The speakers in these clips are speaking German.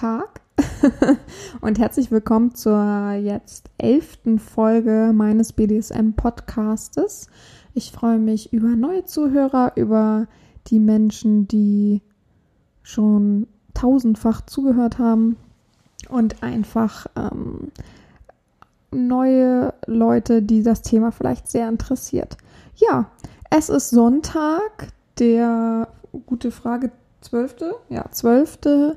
Tag und herzlich willkommen zur jetzt elften Folge meines BDSM-Podcastes. Ich freue mich über neue Zuhörer, über die Menschen, die schon tausendfach zugehört haben und einfach ähm, neue Leute, die das Thema vielleicht sehr interessiert. Ja, es ist Sonntag, der gute Frage, 12. Ja, 12.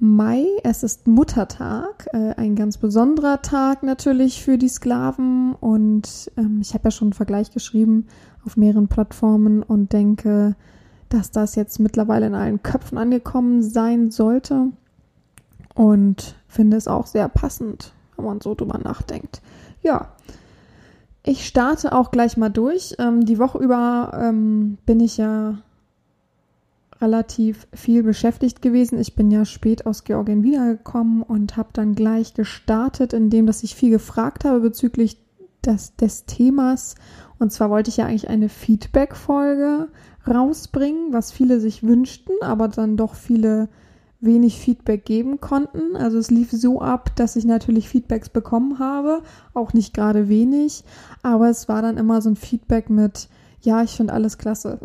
Mai. Es ist Muttertag, äh, ein ganz besonderer Tag natürlich für die Sklaven. Und ähm, ich habe ja schon einen Vergleich geschrieben auf mehreren Plattformen und denke, dass das jetzt mittlerweile in allen Köpfen angekommen sein sollte. Und finde es auch sehr passend, wenn man so drüber nachdenkt. Ja, ich starte auch gleich mal durch. Ähm, die Woche über ähm, bin ich ja relativ viel beschäftigt gewesen. Ich bin ja spät aus Georgien wiedergekommen und habe dann gleich gestartet, indem dass ich viel gefragt habe bezüglich des, des Themas. Und zwar wollte ich ja eigentlich eine Feedback-Folge rausbringen, was viele sich wünschten, aber dann doch viele wenig Feedback geben konnten. Also es lief so ab, dass ich natürlich Feedbacks bekommen habe, auch nicht gerade wenig, aber es war dann immer so ein Feedback mit, ja, ich finde alles klasse.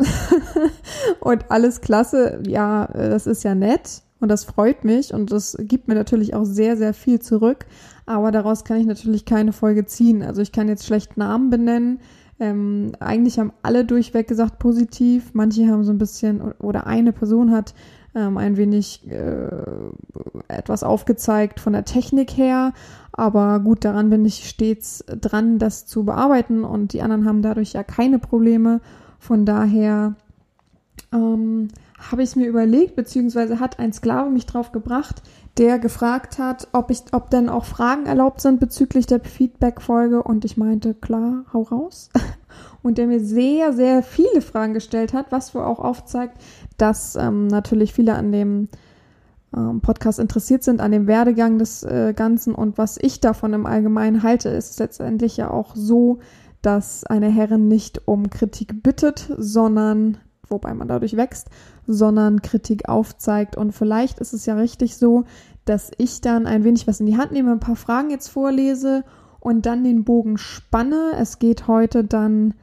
und alles klasse, ja, das ist ja nett und das freut mich und das gibt mir natürlich auch sehr, sehr viel zurück. Aber daraus kann ich natürlich keine Folge ziehen. Also ich kann jetzt schlecht Namen benennen. Ähm, eigentlich haben alle durchweg gesagt positiv. Manche haben so ein bisschen oder eine Person hat ähm, ein wenig äh, etwas aufgezeigt von der Technik her. Aber gut, daran bin ich stets dran, das zu bearbeiten und die anderen haben dadurch ja keine Probleme. Von daher ähm, habe ich mir überlegt, beziehungsweise hat ein Sklave mich drauf gebracht, der gefragt hat, ob ich, ob denn auch Fragen erlaubt sind bezüglich der Feedback-Folge und ich meinte, klar, hau raus. Und der mir sehr, sehr viele Fragen gestellt hat, was wohl auch aufzeigt, dass ähm, natürlich viele an dem ähm, Podcast interessiert sind, an dem Werdegang des äh, Ganzen und was ich davon im Allgemeinen halte, ist letztendlich ja auch so, dass eine Herrin nicht um Kritik bittet, sondern, wobei man dadurch wächst, sondern Kritik aufzeigt. Und vielleicht ist es ja richtig so, dass ich dann ein wenig was in die Hand nehme, ein paar Fragen jetzt vorlese und dann den Bogen spanne. Es geht heute dann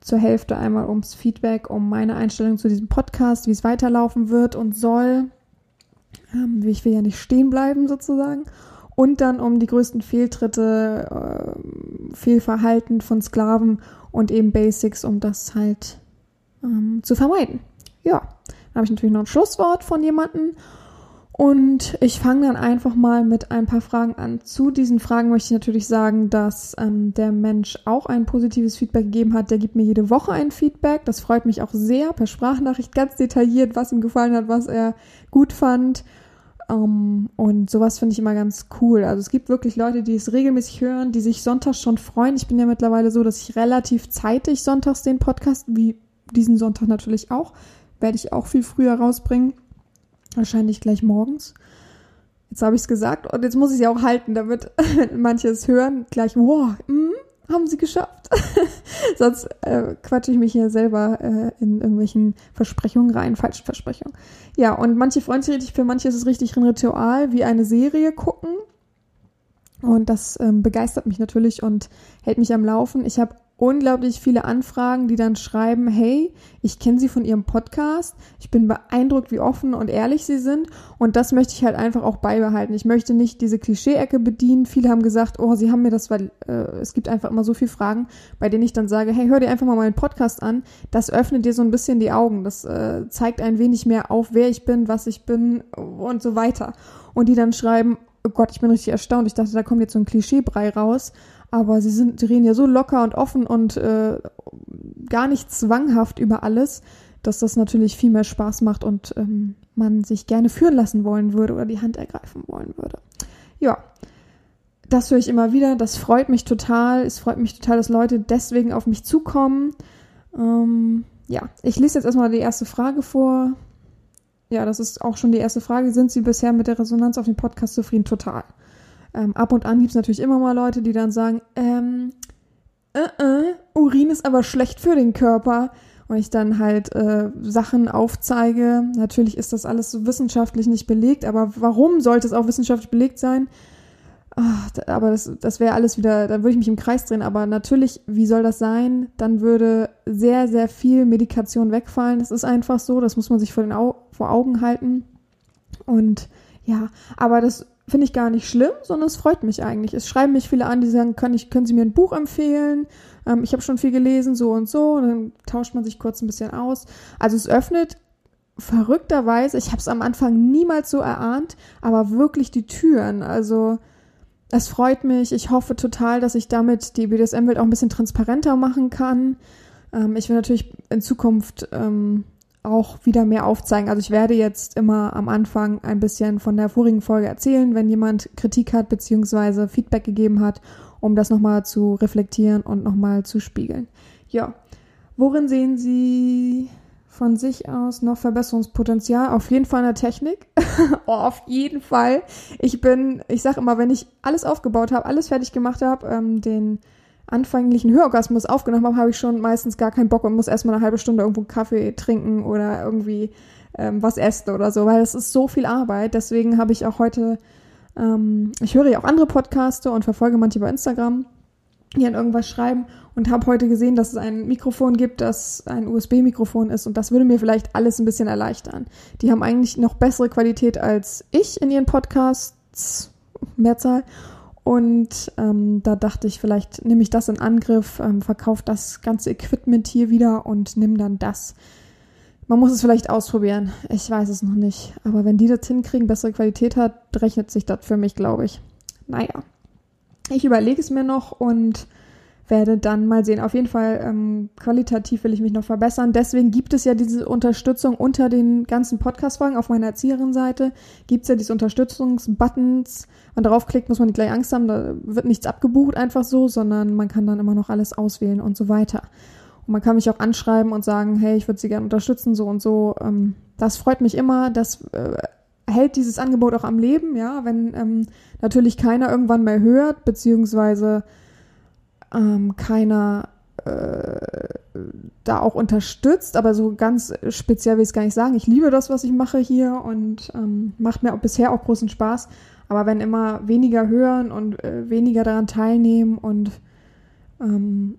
zur Hälfte einmal ums Feedback, um meine Einstellung zu diesem Podcast, wie es weiterlaufen wird und soll. Ähm, ich will ja nicht stehen bleiben sozusagen. Und dann um die größten Fehltritte, äh, Fehlverhalten von Sklaven und eben Basics, um das halt ähm, zu vermeiden. Ja, dann habe ich natürlich noch ein Schlusswort von jemandem. Und ich fange dann einfach mal mit ein paar Fragen an. Zu diesen Fragen möchte ich natürlich sagen, dass ähm, der Mensch auch ein positives Feedback gegeben hat. Der gibt mir jede Woche ein Feedback. Das freut mich auch sehr per Sprachnachricht ganz detailliert, was ihm gefallen hat, was er gut fand. Ähm, und sowas finde ich immer ganz cool. Also es gibt wirklich Leute, die es regelmäßig hören, die sich sonntags schon freuen. Ich bin ja mittlerweile so, dass ich relativ zeitig sonntags den Podcast, wie diesen Sonntag natürlich auch, werde ich auch viel früher rausbringen. Wahrscheinlich gleich morgens. Jetzt habe ich es gesagt und jetzt muss ich es ja auch halten, damit manche es hören, gleich, wow, mm, haben sie geschafft. Sonst äh, quatsche ich mich hier selber äh, in irgendwelchen Versprechungen rein, falschen Versprechungen. Ja, und manche freuen sich richtig, für manche ist es richtig ein Ritual, wie eine Serie gucken. Und das ähm, begeistert mich natürlich und hält mich am Laufen. Ich habe unglaublich viele Anfragen, die dann schreiben, hey, ich kenne Sie von Ihrem Podcast, ich bin beeindruckt, wie offen und ehrlich Sie sind und das möchte ich halt einfach auch beibehalten. Ich möchte nicht diese Klischee-Ecke bedienen. Viele haben gesagt, oh, Sie haben mir das, weil äh, es gibt einfach immer so viele Fragen, bei denen ich dann sage, hey, hör dir einfach mal meinen Podcast an. Das öffnet dir so ein bisschen die Augen. Das äh, zeigt ein wenig mehr auf, wer ich bin, was ich bin und so weiter. Und die dann schreiben, oh Gott, ich bin richtig erstaunt. Ich dachte, da kommt jetzt so ein Klischeebrei raus. Aber sie sind, reden ja so locker und offen und äh, gar nicht zwanghaft über alles, dass das natürlich viel mehr Spaß macht und ähm, man sich gerne führen lassen wollen würde oder die Hand ergreifen wollen würde. Ja, das höre ich immer wieder. Das freut mich total. Es freut mich total, dass Leute deswegen auf mich zukommen. Ähm, ja, ich lese jetzt erstmal die erste Frage vor. Ja, das ist auch schon die erste Frage. Sind Sie bisher mit der Resonanz auf dem Podcast zufrieden? Total. Ähm, ab und an gibt es natürlich immer mal Leute, die dann sagen, ähm, äh, äh, Urin ist aber schlecht für den Körper. Und ich dann halt äh, Sachen aufzeige. Natürlich ist das alles so wissenschaftlich nicht belegt, aber warum sollte es auch wissenschaftlich belegt sein? Ach, aber das, das wäre alles wieder, da würde ich mich im Kreis drehen. Aber natürlich, wie soll das sein? Dann würde sehr, sehr viel Medikation wegfallen. Das ist einfach so, das muss man sich vor, den Au vor Augen halten. Und ja, aber das finde ich gar nicht schlimm, sondern es freut mich eigentlich. Es schreiben mich viele an, die sagen, können, ich, können Sie mir ein Buch empfehlen? Ähm, ich habe schon viel gelesen, so und so. Und dann tauscht man sich kurz ein bisschen aus. Also es öffnet verrückterweise, ich habe es am Anfang niemals so erahnt, aber wirklich die Türen. Also es freut mich. Ich hoffe total, dass ich damit die BDSM-Welt auch ein bisschen transparenter machen kann. Ähm, ich will natürlich in Zukunft ähm, auch wieder mehr aufzeigen. Also ich werde jetzt immer am Anfang ein bisschen von der vorigen Folge erzählen, wenn jemand Kritik hat beziehungsweise Feedback gegeben hat, um das nochmal zu reflektieren und nochmal zu spiegeln. Ja, worin sehen Sie von sich aus noch Verbesserungspotenzial? Auf jeden Fall in der Technik. oh, auf jeden Fall. Ich bin, ich sage immer, wenn ich alles aufgebaut habe, alles fertig gemacht habe, ähm, den anfänglichen Hörorgasmus aufgenommen habe, habe ich schon meistens gar keinen Bock und muss erstmal eine halbe Stunde irgendwo Kaffee trinken oder irgendwie ähm, was essen oder so, weil es ist so viel Arbeit. Deswegen habe ich auch heute, ähm, ich höre ja auch andere Podcaste und verfolge manche bei Instagram, die an irgendwas schreiben und habe heute gesehen, dass es ein Mikrofon gibt, das ein USB-Mikrofon ist und das würde mir vielleicht alles ein bisschen erleichtern. Die haben eigentlich noch bessere Qualität als ich in ihren Podcasts, Mehrzahl und ähm, da dachte ich, vielleicht nehme ich das in Angriff, ähm, verkaufe das ganze Equipment hier wieder und nimm dann das. Man muss es vielleicht ausprobieren. Ich weiß es noch nicht. Aber wenn die das hinkriegen, bessere Qualität hat, rechnet sich das für mich, glaube ich. Naja. Ich überlege es mir noch und werde dann mal sehen. Auf jeden Fall ähm, qualitativ will ich mich noch verbessern. Deswegen gibt es ja diese Unterstützung unter den ganzen Podcast-Folgen auf meiner Erzieherin-Seite. Gibt es ja diese Unterstützungsbuttons. Wenn man draufklickt, muss man nicht gleich Angst haben. Da wird nichts abgebucht einfach so, sondern man kann dann immer noch alles auswählen und so weiter. Und man kann mich auch anschreiben und sagen, hey, ich würde Sie gerne unterstützen, so und so. Ähm, das freut mich immer. Das äh, hält dieses Angebot auch am Leben, ja, wenn ähm, natürlich keiner irgendwann mehr hört, beziehungsweise ähm, keiner äh, da auch unterstützt, aber so ganz speziell will ich es gar nicht sagen. Ich liebe das, was ich mache hier und ähm, macht mir auch bisher auch großen Spaß. Aber wenn immer weniger hören und äh, weniger daran teilnehmen und ähm,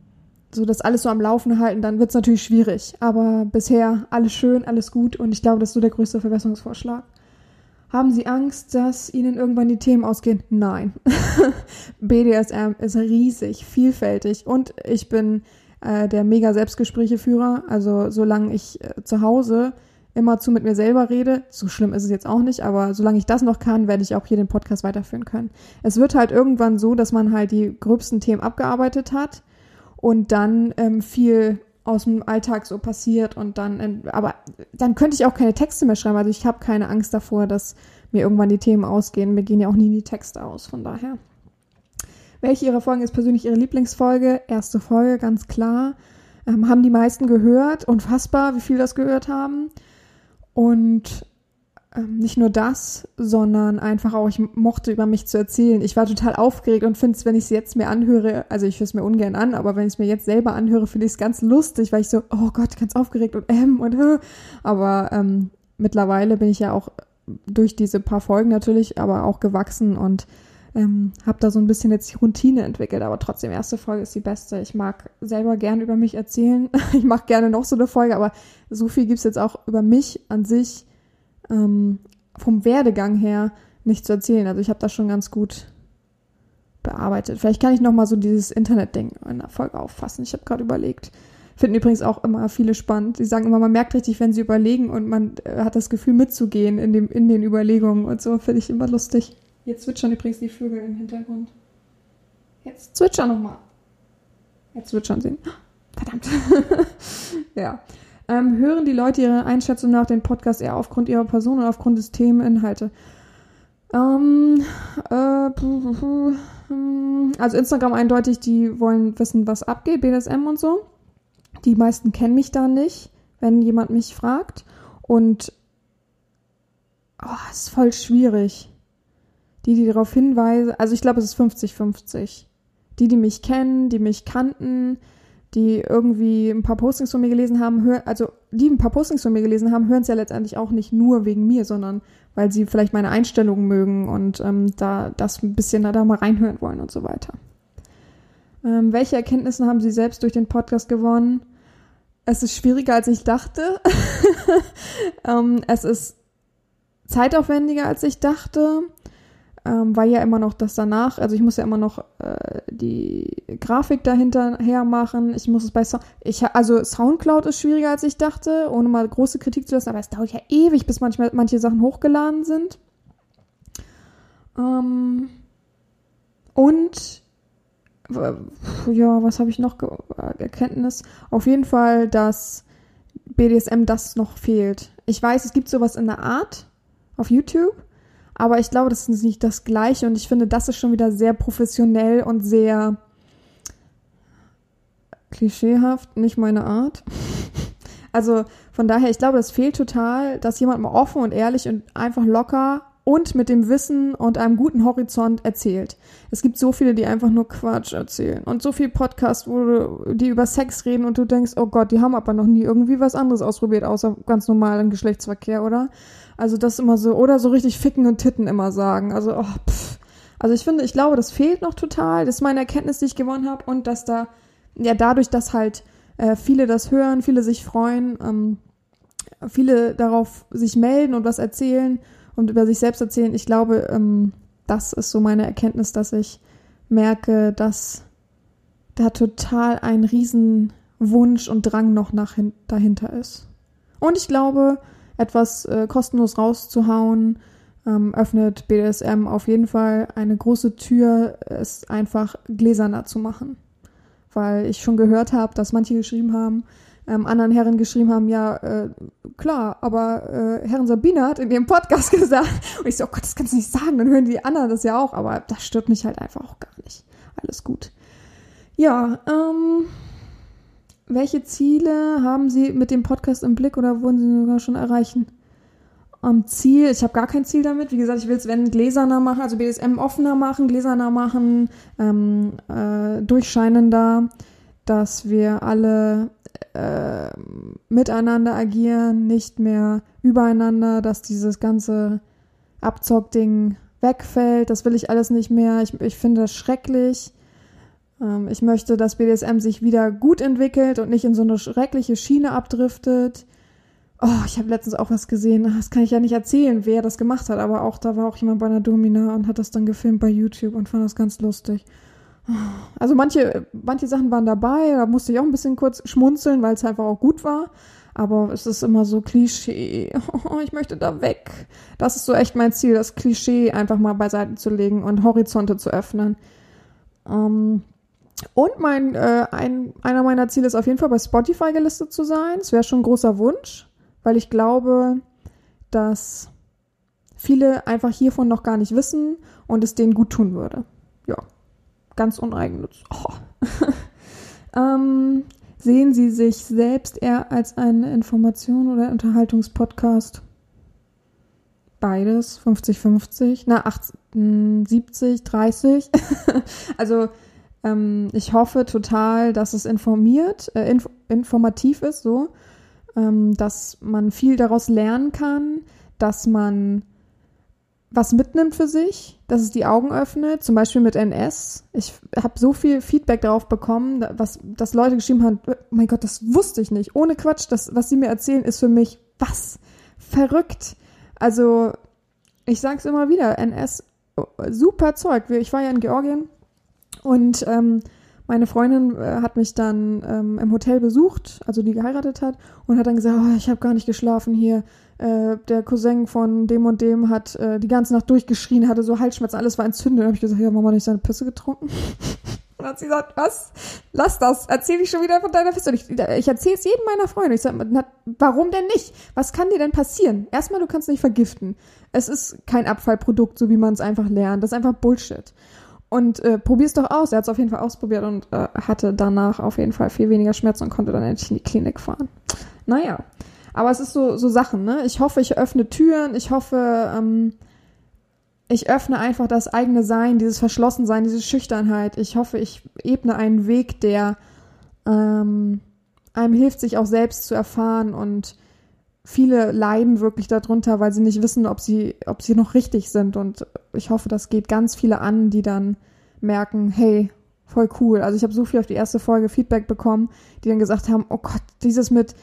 so das alles so am Laufen halten, dann wird es natürlich schwierig. Aber bisher alles schön, alles gut und ich glaube, das ist so der größte Verbesserungsvorschlag. Haben Sie Angst, dass Ihnen irgendwann die Themen ausgehen? Nein. BDSM ist riesig, vielfältig und ich bin äh, der mega Selbstgesprächeführer. Also solange ich äh, zu Hause immer zu mit mir selber rede, so schlimm ist es jetzt auch nicht, aber solange ich das noch kann, werde ich auch hier den Podcast weiterführen können. Es wird halt irgendwann so, dass man halt die gröbsten Themen abgearbeitet hat und dann ähm, viel aus dem Alltag so passiert und dann, aber dann könnte ich auch keine Texte mehr schreiben. Also ich habe keine Angst davor, dass mir irgendwann die Themen ausgehen. Mir gehen ja auch nie die Texte aus, von daher. Welche ihrer Folgen ist persönlich ihre Lieblingsfolge? Erste Folge, ganz klar. Ähm, haben die meisten gehört. Unfassbar, wie viel das gehört haben. Und ähm, nicht nur das, sondern einfach auch, ich mochte über mich zu erzählen. Ich war total aufgeregt und finde es, wenn ich es jetzt mir anhöre, also ich höre es mir ungern an, aber wenn ich es mir jetzt selber anhöre, finde ich es ganz lustig, weil ich so, oh Gott, ganz aufgeregt und ähm und hö. Aber ähm, mittlerweile bin ich ja auch durch diese paar Folgen natürlich, aber auch gewachsen und ähm, habe da so ein bisschen jetzt die Routine entwickelt, aber trotzdem, erste Folge ist die beste. Ich mag selber gern über mich erzählen. ich mache gerne noch so eine Folge, aber so viel gibt's jetzt auch über mich an sich ähm, vom Werdegang her nicht zu erzählen. Also ich habe das schon ganz gut bearbeitet. Vielleicht kann ich noch mal so dieses Internet-Ding in der Folge auffassen. Ich habe gerade überlegt. Finden übrigens auch immer viele spannend. Sie sagen immer, man merkt richtig, wenn sie überlegen und man äh, hat das Gefühl mitzugehen in, dem, in den Überlegungen und so. Finde ich immer lustig. Jetzt zwitschern übrigens die Vögel im Hintergrund. Jetzt zwitschern nochmal. Jetzt zwitschern sie. Verdammt. ja. Ähm, hören die Leute ihre Einschätzung nach den Podcast eher aufgrund ihrer Person oder aufgrund des Themeninhalte? Ähm, äh, also Instagram eindeutig, die wollen wissen, was abgeht, BDSM und so. Die meisten kennen mich da nicht, wenn jemand mich fragt. Und oh, ist voll schwierig. Die, die darauf hinweisen, also ich glaube, es ist 50-50. Die, die mich kennen, die mich kannten, die irgendwie ein paar Postings von mir gelesen haben, hören, also die ein paar Postings von mir gelesen haben, hören es ja letztendlich auch nicht nur wegen mir, sondern weil sie vielleicht meine Einstellungen mögen und ähm, da das ein bisschen da mal reinhören wollen und so weiter. Ähm, welche Erkenntnisse haben Sie selbst durch den Podcast gewonnen? Es ist schwieriger, als ich dachte. ähm, es ist zeitaufwendiger, als ich dachte ähm, weil ja immer noch das danach, also ich muss ja immer noch äh, die Grafik dahinter her machen. Ich muss es bei Sound, ich also Soundcloud ist schwieriger als ich dachte, ohne mal große Kritik zu lassen, aber es dauert ja ewig, bis manchmal manche Sachen hochgeladen sind. Ähm, und ja, was habe ich noch Erkenntnis? Auf jeden Fall, dass BDSM das noch fehlt. Ich weiß, es gibt sowas in der Art auf YouTube aber ich glaube, das ist nicht das Gleiche und ich finde, das ist schon wieder sehr professionell und sehr klischeehaft, nicht meine Art. Also von daher, ich glaube, es fehlt total, dass jemand mal offen und ehrlich und einfach locker und mit dem Wissen und einem guten Horizont erzählt. Es gibt so viele, die einfach nur Quatsch erzählen und so viele Podcasts, wo du, die über Sex reden und du denkst, oh Gott, die haben aber noch nie irgendwie was anderes ausprobiert, außer ganz normalen Geschlechtsverkehr, oder? Also das immer so, oder so richtig Ficken und Titten immer sagen. Also, oh, pff. Also ich finde, ich glaube, das fehlt noch total. Das ist meine Erkenntnis, die ich gewonnen habe. Und dass da, ja, dadurch, dass halt äh, viele das hören, viele sich freuen, ähm, viele darauf sich melden und was erzählen und über sich selbst erzählen. Ich glaube, ähm, das ist so meine Erkenntnis, dass ich merke, dass da total ein Riesenwunsch und Drang noch nach dahinter ist. Und ich glaube, etwas äh, kostenlos rauszuhauen, ähm, öffnet BDSM auf jeden Fall eine große Tür, es einfach gläserner zu machen. Weil ich schon gehört habe, dass manche geschrieben haben, ähm, anderen Herren geschrieben haben, ja, äh, klar, aber äh, Herren Sabine hat in ihrem Podcast gesagt, und ich so, oh Gott, das kannst du nicht sagen, dann hören die anderen das ja auch, aber das stört mich halt einfach auch gar nicht. Alles gut. Ja, ähm, welche Ziele haben Sie mit dem Podcast im Blick oder wurden Sie sogar schon erreichen? Am Ziel, ich habe gar kein Ziel damit. Wie gesagt, ich will es, wenn gläserner machen, also BDSM offener machen, gläserner machen, ähm, äh, durchscheinender, dass wir alle äh, miteinander agieren, nicht mehr übereinander, dass dieses ganze Abzockding wegfällt. Das will ich alles nicht mehr. Ich, ich finde das schrecklich. Ähm, ich möchte, dass BDSM sich wieder gut entwickelt und nicht in so eine schreckliche Schiene abdriftet. Oh, ich habe letztens auch was gesehen. Das kann ich ja nicht erzählen, wer das gemacht hat, aber auch da war auch jemand bei einer Domina und hat das dann gefilmt bei YouTube und fand das ganz lustig. Also manche, manche Sachen waren dabei, da musste ich auch ein bisschen kurz schmunzeln, weil es einfach auch gut war. Aber es ist immer so Klischee. Oh, ich möchte da weg. Das ist so echt mein Ziel, das Klischee einfach mal beiseite zu legen und Horizonte zu öffnen. Ähm, und mein, äh, ein, einer meiner Ziele ist auf jeden Fall bei Spotify gelistet zu sein. Es wäre schon ein großer Wunsch, weil ich glaube, dass viele einfach hiervon noch gar nicht wissen und es denen gut tun würde. Ja, ganz uneigennützig. Oh. ähm, sehen Sie sich selbst eher als einen Information- oder Unterhaltungspodcast? Beides, 50-50, na, 80, 70, 30. also ähm, ich hoffe total, dass es informiert, äh, inf informativ ist, so, ähm, dass man viel daraus lernen kann, dass man was mitnimmt für sich, dass es die Augen öffnet, zum Beispiel mit NS. Ich habe so viel Feedback darauf bekommen, was, dass Leute geschrieben haben, oh mein Gott, das wusste ich nicht. Ohne Quatsch, das, was sie mir erzählen, ist für mich was? Verrückt. Also, ich sag's immer wieder, NS, super Zeug. Ich war ja in Georgien und ähm, meine Freundin äh, hat mich dann ähm, im Hotel besucht, also die geheiratet hat, und hat dann gesagt, oh, ich habe gar nicht geschlafen hier. Äh, der Cousin von dem und dem hat äh, die ganze Nacht durchgeschrien, hatte so Halsschmerzen, alles war entzündet. Dann habe ich gesagt, ja, Mama, nicht seine Pisse getrunken? und hat sie gesagt, was? Lass das, erzähl ich schon wieder von deiner Pisse. Ich, ich erzähle es jedem meiner Freunde. Ich sage, warum denn nicht? Was kann dir denn passieren? Erstmal, du kannst nicht vergiften. Es ist kein Abfallprodukt, so wie man es einfach lernt. Das ist einfach Bullshit. Und äh, probier's doch aus. Er hat es auf jeden Fall ausprobiert und äh, hatte danach auf jeden Fall viel weniger Schmerzen und konnte dann endlich in die Klinik fahren. Naja, aber es ist so, so Sachen, ne? Ich hoffe, ich öffne Türen. Ich hoffe, ähm, ich öffne einfach das eigene Sein, dieses Verschlossensein, diese Schüchternheit. Ich hoffe, ich ebne einen Weg, der ähm, einem hilft, sich auch selbst zu erfahren und viele leiden wirklich darunter, weil sie nicht wissen, ob sie, ob sie noch richtig sind. Und ich hoffe, das geht ganz viele an, die dann merken, hey, voll cool. Also ich habe so viel auf die erste Folge Feedback bekommen, die dann gesagt haben, oh Gott, dieses mit,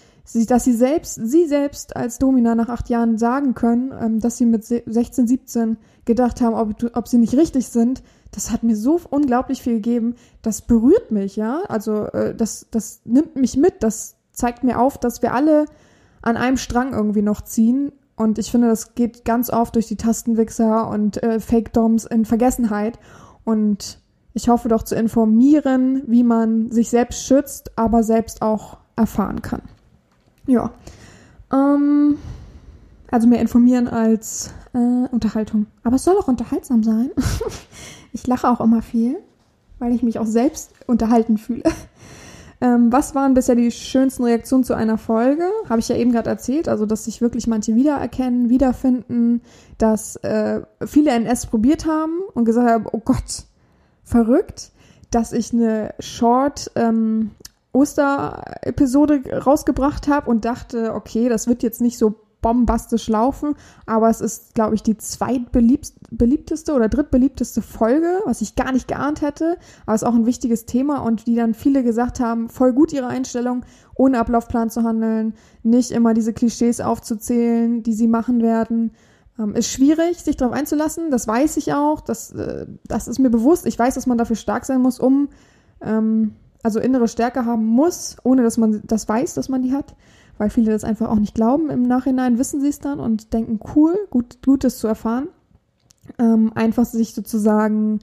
dass sie selbst, sie selbst als Domina nach acht Jahren sagen können, ähm, dass sie mit 16, 17 gedacht haben, ob, ob sie nicht richtig sind, das hat mir so unglaublich viel gegeben. Das berührt mich, ja. Also äh, das, das nimmt mich mit. Das zeigt mir auf, dass wir alle an einem Strang irgendwie noch ziehen. Und ich finde, das geht ganz oft durch die Tastenwichser und äh, Fake-Doms in Vergessenheit. Und ich hoffe doch zu informieren, wie man sich selbst schützt, aber selbst auch erfahren kann. Ja. Ähm, also mehr informieren als äh, Unterhaltung. Aber es soll auch unterhaltsam sein. ich lache auch immer viel, weil ich mich auch selbst unterhalten fühle. Ähm, was waren bisher die schönsten Reaktionen zu einer Folge? Habe ich ja eben gerade erzählt, also dass sich wirklich manche wiedererkennen, wiederfinden, dass äh, viele NS probiert haben und gesagt haben, oh Gott, verrückt, dass ich eine Short ähm, Oster-Episode rausgebracht habe und dachte, okay, das wird jetzt nicht so bombastisch laufen, aber es ist, glaube ich, die zweitbeliebteste oder drittbeliebteste Folge, was ich gar nicht geahnt hätte, aber es ist auch ein wichtiges Thema und die dann viele gesagt haben, voll gut ihre Einstellung, ohne Ablaufplan zu handeln, nicht immer diese Klischees aufzuzählen, die sie machen werden. Ähm, ist schwierig, sich darauf einzulassen, das weiß ich auch, das, äh, das ist mir bewusst. Ich weiß, dass man dafür stark sein muss, um ähm, also innere Stärke haben muss, ohne dass man das weiß, dass man die hat weil viele das einfach auch nicht glauben. Im Nachhinein wissen sie es dann und denken, cool, gut, Gutes zu erfahren. Ähm, einfach sich sozusagen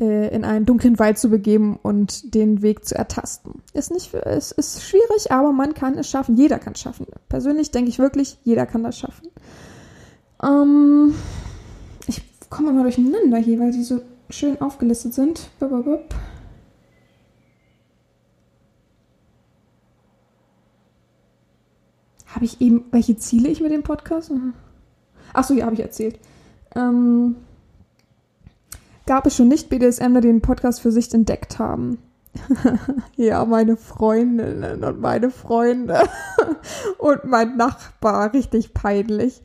äh, in einen dunklen Wald zu begeben und den Weg zu ertasten. Ist nicht, es ist schwierig, aber man kann es schaffen. Jeder kann es schaffen. Persönlich denke ich wirklich, jeder kann das schaffen. Ähm, ich komme mal durcheinander hier, weil sie so schön aufgelistet sind. Bup, bup, bup. Habe ich eben, welche Ziele ich mit dem Podcast? Ach so, ja, habe ich erzählt. Ähm, gab es schon nicht BDSMler, die den Podcast für sich entdeckt haben? ja, meine Freundinnen und meine Freunde und mein Nachbar, richtig peinlich.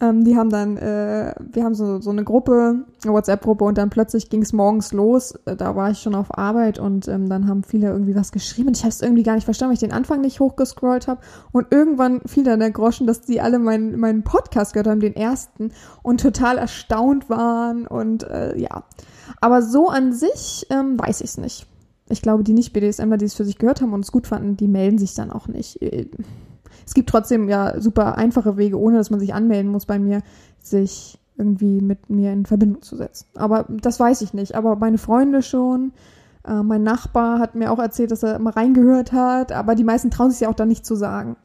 Ähm, die haben dann, äh, wir haben so, so eine Gruppe, eine WhatsApp-Gruppe und dann plötzlich ging es morgens los. Äh, da war ich schon auf Arbeit und ähm, dann haben viele irgendwie was geschrieben und ich habe es irgendwie gar nicht verstanden, weil ich den Anfang nicht hochgescrollt habe. Und irgendwann fiel dann der Groschen, dass die alle meinen, meinen Podcast gehört haben, den ersten, und total erstaunt waren und äh, ja. Aber so an sich ähm, weiß ich es nicht. Ich glaube, die Nicht-BDSMler, die es für sich gehört haben und es gut fanden, die melden sich dann auch nicht. Es gibt trotzdem ja super einfache Wege, ohne dass man sich anmelden muss bei mir, sich irgendwie mit mir in Verbindung zu setzen. Aber das weiß ich nicht. Aber meine Freunde schon. Äh, mein Nachbar hat mir auch erzählt, dass er mal reingehört hat, aber die meisten trauen sich ja auch da nicht zu sagen.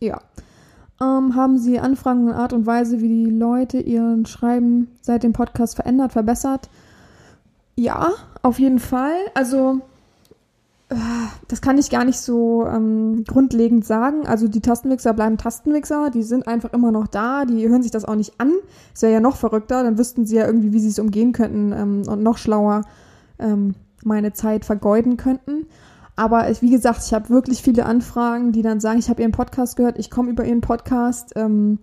Ja. Ähm, haben Sie Anfragen und Art und Weise, wie die Leute ihren Schreiben seit dem Podcast verändert, verbessert? Ja, auf jeden Fall. Also das kann ich gar nicht so ähm, grundlegend sagen. Also die Tastenwichser bleiben Tastenwichser, die sind einfach immer noch da, die hören sich das auch nicht an. Das wäre ja noch verrückter, dann wüssten sie ja irgendwie, wie sie es umgehen könnten ähm, und noch schlauer ähm, meine Zeit vergeuden könnten. Aber ich, wie gesagt, ich habe wirklich viele Anfragen, die dann sagen, ich habe ihren Podcast gehört, ich komme über ihren Podcast, ähm,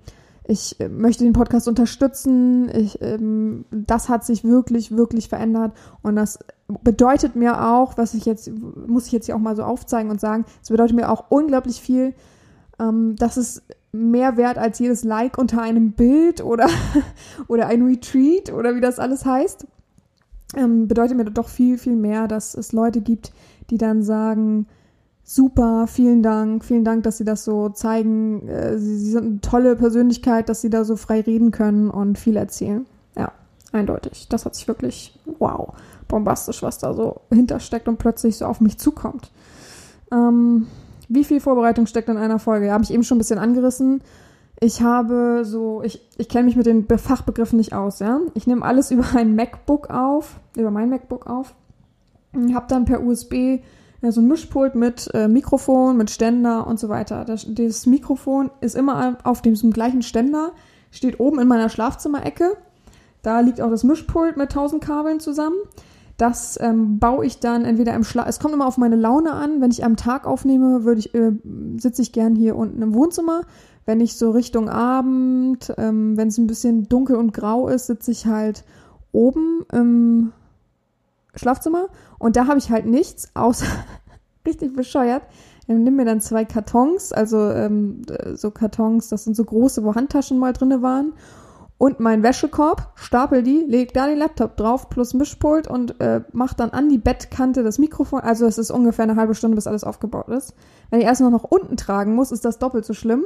ich äh, möchte den Podcast unterstützen. Ich, ähm, das hat sich wirklich, wirklich verändert. Und das bedeutet mir auch, was ich jetzt, muss ich jetzt hier auch mal so aufzeigen und sagen, es bedeutet mir auch unglaublich viel, ähm, dass es mehr wert als jedes Like unter einem Bild oder, oder ein Retreat oder wie das alles heißt. Ähm, bedeutet mir doch viel, viel mehr, dass es Leute gibt, die dann sagen, super, vielen Dank, vielen Dank, dass Sie das so zeigen. Äh, Sie, Sie sind eine tolle Persönlichkeit, dass Sie da so frei reden können und viel erzählen. Eindeutig. Das hat sich wirklich, wow, bombastisch, was da so hintersteckt und plötzlich so auf mich zukommt. Ähm, wie viel Vorbereitung steckt in einer Folge? Ja, habe ich eben schon ein bisschen angerissen. Ich habe so, ich, ich kenne mich mit den Fachbegriffen nicht aus, ja. Ich nehme alles über ein MacBook auf, über mein MacBook auf habe dann per USB ja, so ein Mischpult mit äh, Mikrofon, mit Ständer und so weiter. Das, das Mikrofon ist immer auf diesem gleichen Ständer, steht oben in meiner Schlafzimmerecke. Da liegt auch das Mischpult mit 1000 Kabeln zusammen. Das ähm, baue ich dann entweder im Schlaf. Es kommt immer auf meine Laune an. Wenn ich am Tag aufnehme, würde ich äh, sitze ich gern hier unten im Wohnzimmer. Wenn ich so Richtung Abend, ähm, wenn es ein bisschen dunkel und grau ist, sitze ich halt oben im Schlafzimmer und da habe ich halt nichts, außer richtig bescheuert. Ich nimm mir dann zwei Kartons, also ähm, so Kartons, das sind so große, wo Handtaschen mal drinne waren. Und mein Wäschekorb, stapel die, leg da den Laptop drauf plus Mischpult und äh, mach dann an die Bettkante das Mikrofon. Also es ist ungefähr eine halbe Stunde, bis alles aufgebaut ist. Wenn ich erst noch nach unten tragen muss, ist das doppelt so schlimm.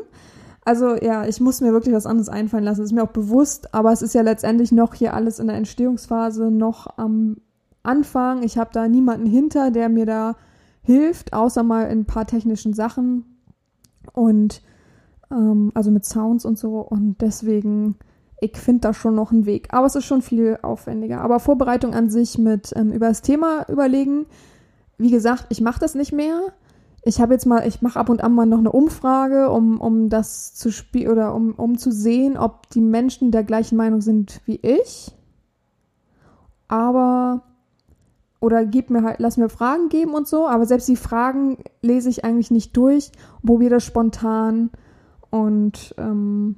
Also ja, ich muss mir wirklich was anderes einfallen lassen. Das ist mir auch bewusst, aber es ist ja letztendlich noch hier alles in der Entstehungsphase, noch am Anfang. Ich habe da niemanden hinter, der mir da hilft, außer mal in ein paar technischen Sachen und ähm, also mit Sounds und so. Und deswegen, ich finde da schon noch einen Weg. Aber es ist schon viel aufwendiger. Aber Vorbereitung an sich mit ähm, über das Thema überlegen. Wie gesagt, ich mache das nicht mehr. Ich habe jetzt mal, ich mache ab und an mal noch eine Umfrage, um, um das zu spielen oder um, um zu sehen, ob die Menschen der gleichen Meinung sind wie ich. Aber oder gib mir halt, lass mir Fragen geben und so, aber selbst die Fragen lese ich eigentlich nicht durch, probiere das spontan und ähm,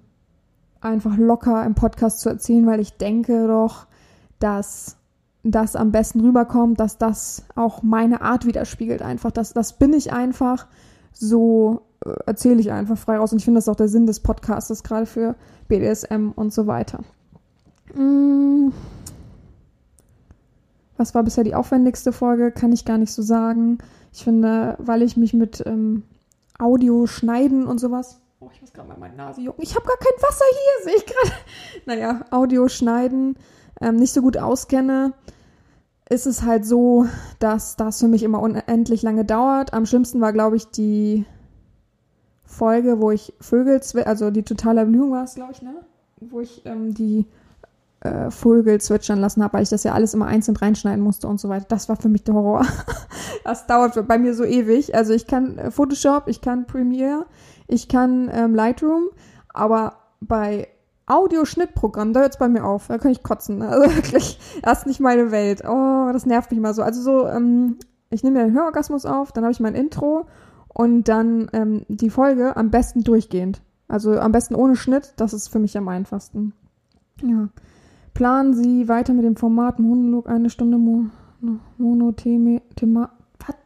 einfach locker im Podcast zu erzählen, weil ich denke doch, dass das am besten rüberkommt, dass das auch meine Art widerspiegelt. Einfach, dass das bin ich einfach, so äh, erzähle ich einfach frei raus. Und ich finde das auch der Sinn des Podcasts, gerade für BDSM und so weiter. Mmh. Was war bisher die aufwendigste Folge, kann ich gar nicht so sagen. Ich finde, weil ich mich mit ähm, Audio schneiden und sowas. Oh, ich muss gerade mal meine Nase jucken. Ich habe gar kein Wasser hier, sehe ich gerade. Naja, Audio schneiden ähm, nicht so gut auskenne, ist es halt so, dass das für mich immer unendlich lange dauert. Am schlimmsten war, glaube ich, die Folge, wo ich Vögel, also die totale Erblühung war es, glaube ich, ne? Wo ich ähm, die äh, Vögel zwitschern lassen habe, weil ich das ja alles immer einzeln reinschneiden musste und so weiter. Das war für mich der Horror. das dauert bei mir so ewig. Also ich kann äh, Photoshop, ich kann Premiere, ich kann ähm, Lightroom, aber bei Audioschnittprogramm, da hört es bei mir auf. Da kann ich kotzen. Also wirklich, das ist nicht meine Welt. Oh, das nervt mich mal so. Also so, ähm, ich nehme mir den Hörorgasmus auf, dann habe ich mein Intro und dann ähm, die Folge am besten durchgehend. Also am besten ohne Schnitt, das ist für mich am einfachsten. Ja. Planen Sie weiter mit dem Format Monolog eine Stunde mo monothema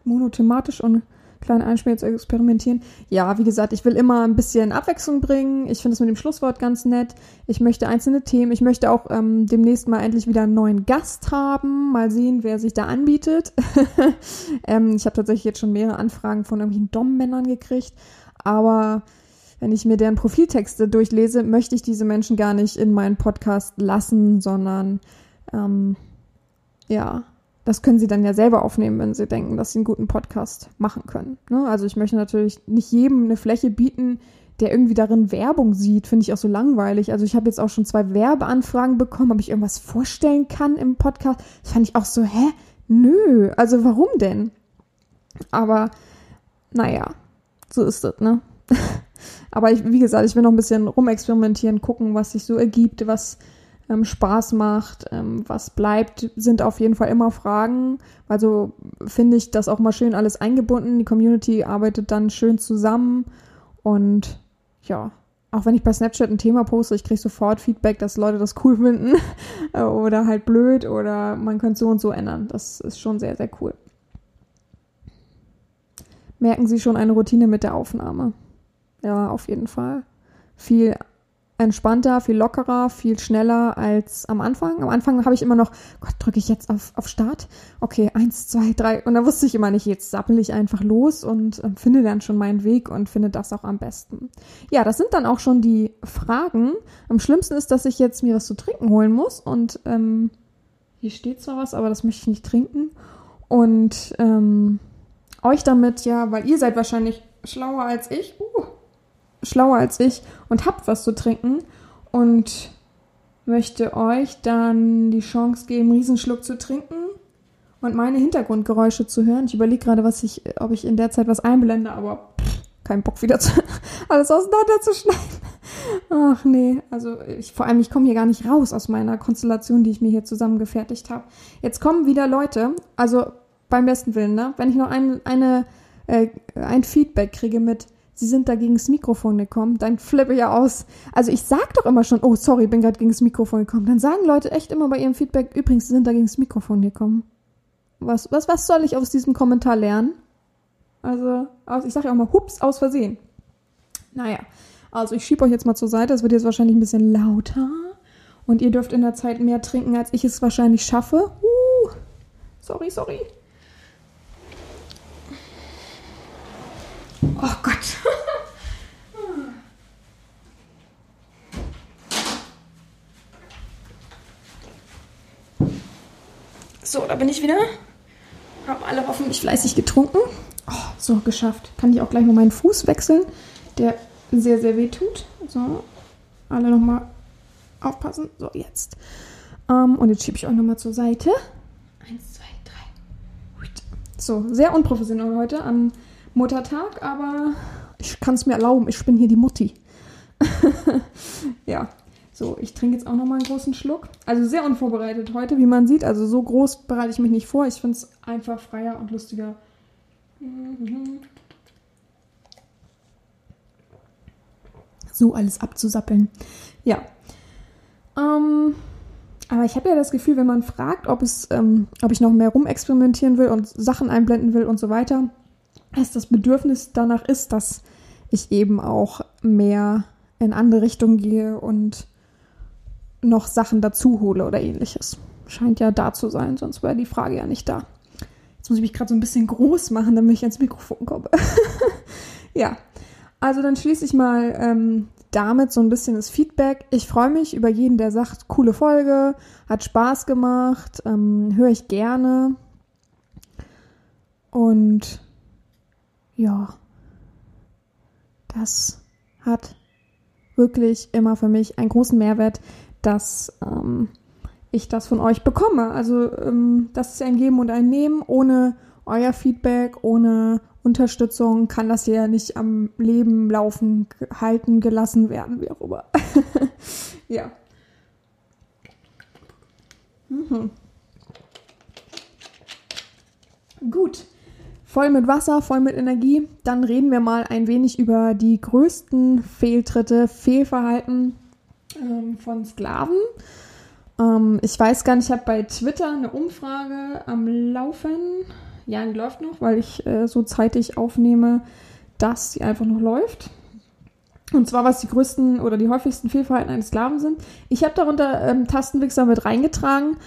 monothematisch und kleine Einspiele zu experimentieren. Ja, wie gesagt, ich will immer ein bisschen Abwechslung bringen. Ich finde es mit dem Schlusswort ganz nett. Ich möchte einzelne Themen. Ich möchte auch ähm, demnächst mal endlich wieder einen neuen Gast haben. Mal sehen, wer sich da anbietet. ähm, ich habe tatsächlich jetzt schon mehrere Anfragen von irgendwelchen Dom-Männern gekriegt. Aber wenn ich mir deren Profiltexte durchlese, möchte ich diese Menschen gar nicht in meinen Podcast lassen, sondern ähm, ja, das können sie dann ja selber aufnehmen, wenn sie denken, dass sie einen guten Podcast machen können. Ne? Also ich möchte natürlich nicht jedem eine Fläche bieten, der irgendwie darin Werbung sieht, finde ich auch so langweilig. Also ich habe jetzt auch schon zwei Werbeanfragen bekommen, ob ich irgendwas vorstellen kann im Podcast. Das fand ich auch so, hä? Nö, also warum denn? Aber naja, so ist das, ne? Aber ich, wie gesagt, ich will noch ein bisschen rumexperimentieren, gucken, was sich so ergibt, was ähm, Spaß macht, ähm, was bleibt, sind auf jeden Fall immer Fragen. Also finde ich das auch mal schön alles eingebunden. Die Community arbeitet dann schön zusammen und ja, auch wenn ich bei Snapchat ein Thema poste, ich kriege sofort Feedback, dass Leute das cool finden oder halt blöd oder man könnte so und so ändern. Das ist schon sehr, sehr cool. Merken Sie schon eine Routine mit der Aufnahme? Ja, auf jeden Fall. Viel entspannter, viel lockerer, viel schneller als am Anfang. Am Anfang habe ich immer noch, Gott, drücke ich jetzt auf, auf Start? Okay, eins, zwei, drei. Und da wusste ich immer nicht, jetzt sappel ich einfach los und äh, finde dann schon meinen Weg und finde das auch am besten. Ja, das sind dann auch schon die Fragen. Am schlimmsten ist, dass ich jetzt mir was zu trinken holen muss und ähm, hier steht zwar was, aber das möchte ich nicht trinken. Und ähm, euch damit ja, weil ihr seid wahrscheinlich schlauer als ich. Uh, schlauer als ich und habt was zu trinken und möchte euch dann die Chance geben, einen Riesenschluck zu trinken und meine Hintergrundgeräusche zu hören. Ich überlege gerade, was ich, ob ich in der Zeit was einblende, aber kein Bock wieder zu, alles auseinander zu schneiden. Ach nee, also ich, vor allem, ich komme hier gar nicht raus aus meiner Konstellation, die ich mir hier zusammengefertigt habe. Jetzt kommen wieder Leute, also beim besten Willen, ne? Wenn ich noch ein, eine, äh, ein Feedback kriege mit, sie sind da gegen das Mikrofon gekommen, dann flippe ich ja aus. Also ich sag doch immer schon, oh sorry, bin gerade gegen das Mikrofon gekommen. Dann sagen Leute echt immer bei ihrem Feedback, übrigens, sie sind da gegen das Mikrofon gekommen. Was, was, was soll ich aus diesem Kommentar lernen? Also, ich sage ja auch mal, hups, aus Versehen. Naja, also ich schiebe euch jetzt mal zur Seite, es wird jetzt wahrscheinlich ein bisschen lauter. Und ihr dürft in der Zeit mehr trinken, als ich es wahrscheinlich schaffe. Uh, sorry, sorry. Oh Gott. So, da bin ich wieder. Haben alle hoffentlich fleißig getrunken. Oh, so, geschafft. Kann ich auch gleich mal meinen Fuß wechseln, der sehr, sehr weh tut. So, alle nochmal aufpassen. So, jetzt. Ähm, und jetzt schiebe ich euch nochmal zur Seite. Eins, zwei, drei. So, sehr unprofessionell heute am Muttertag, aber ich kann es mir erlauben. Ich bin hier die Mutti. ja. So, ich trinke jetzt auch nochmal einen großen Schluck. Also sehr unvorbereitet heute, wie man sieht. Also so groß bereite ich mich nicht vor. Ich finde es einfach freier und lustiger. So alles abzusappeln. Ja. Ähm, aber ich habe ja das Gefühl, wenn man fragt, ob, es, ähm, ob ich noch mehr rumexperimentieren will und Sachen einblenden will und so weiter, dass das Bedürfnis danach ist, dass ich eben auch mehr in andere Richtungen gehe und noch Sachen dazu hole oder ähnliches. Scheint ja da zu sein, sonst wäre die Frage ja nicht da. Jetzt muss ich mich gerade so ein bisschen groß machen, damit ich ans Mikrofon komme. ja, also dann schließe ich mal ähm, damit so ein bisschen das Feedback. Ich freue mich über jeden, der sagt, coole Folge, hat Spaß gemacht, ähm, höre ich gerne. Und ja, das hat wirklich immer für mich einen großen Mehrwert, dass ähm, ich das von euch bekomme. Also ähm, das ist ein Geben und ein Nehmen. Ohne euer Feedback, ohne Unterstützung kann das ja nicht am Leben laufen, halten, gelassen werden, wie auch immer. ja. Mhm. Gut voll mit Wasser, voll mit Energie. Dann reden wir mal ein wenig über die größten Fehltritte, Fehlverhalten ähm, von Sklaven. Ähm, ich weiß gar nicht, ich habe bei Twitter eine Umfrage am Laufen. Ja, die läuft noch, weil ich äh, so zeitig aufnehme, dass sie einfach noch läuft. Und zwar, was die größten oder die häufigsten Fehlverhalten eines Sklaven sind. Ich habe darunter ähm, Tastenwichser mit reingetragen.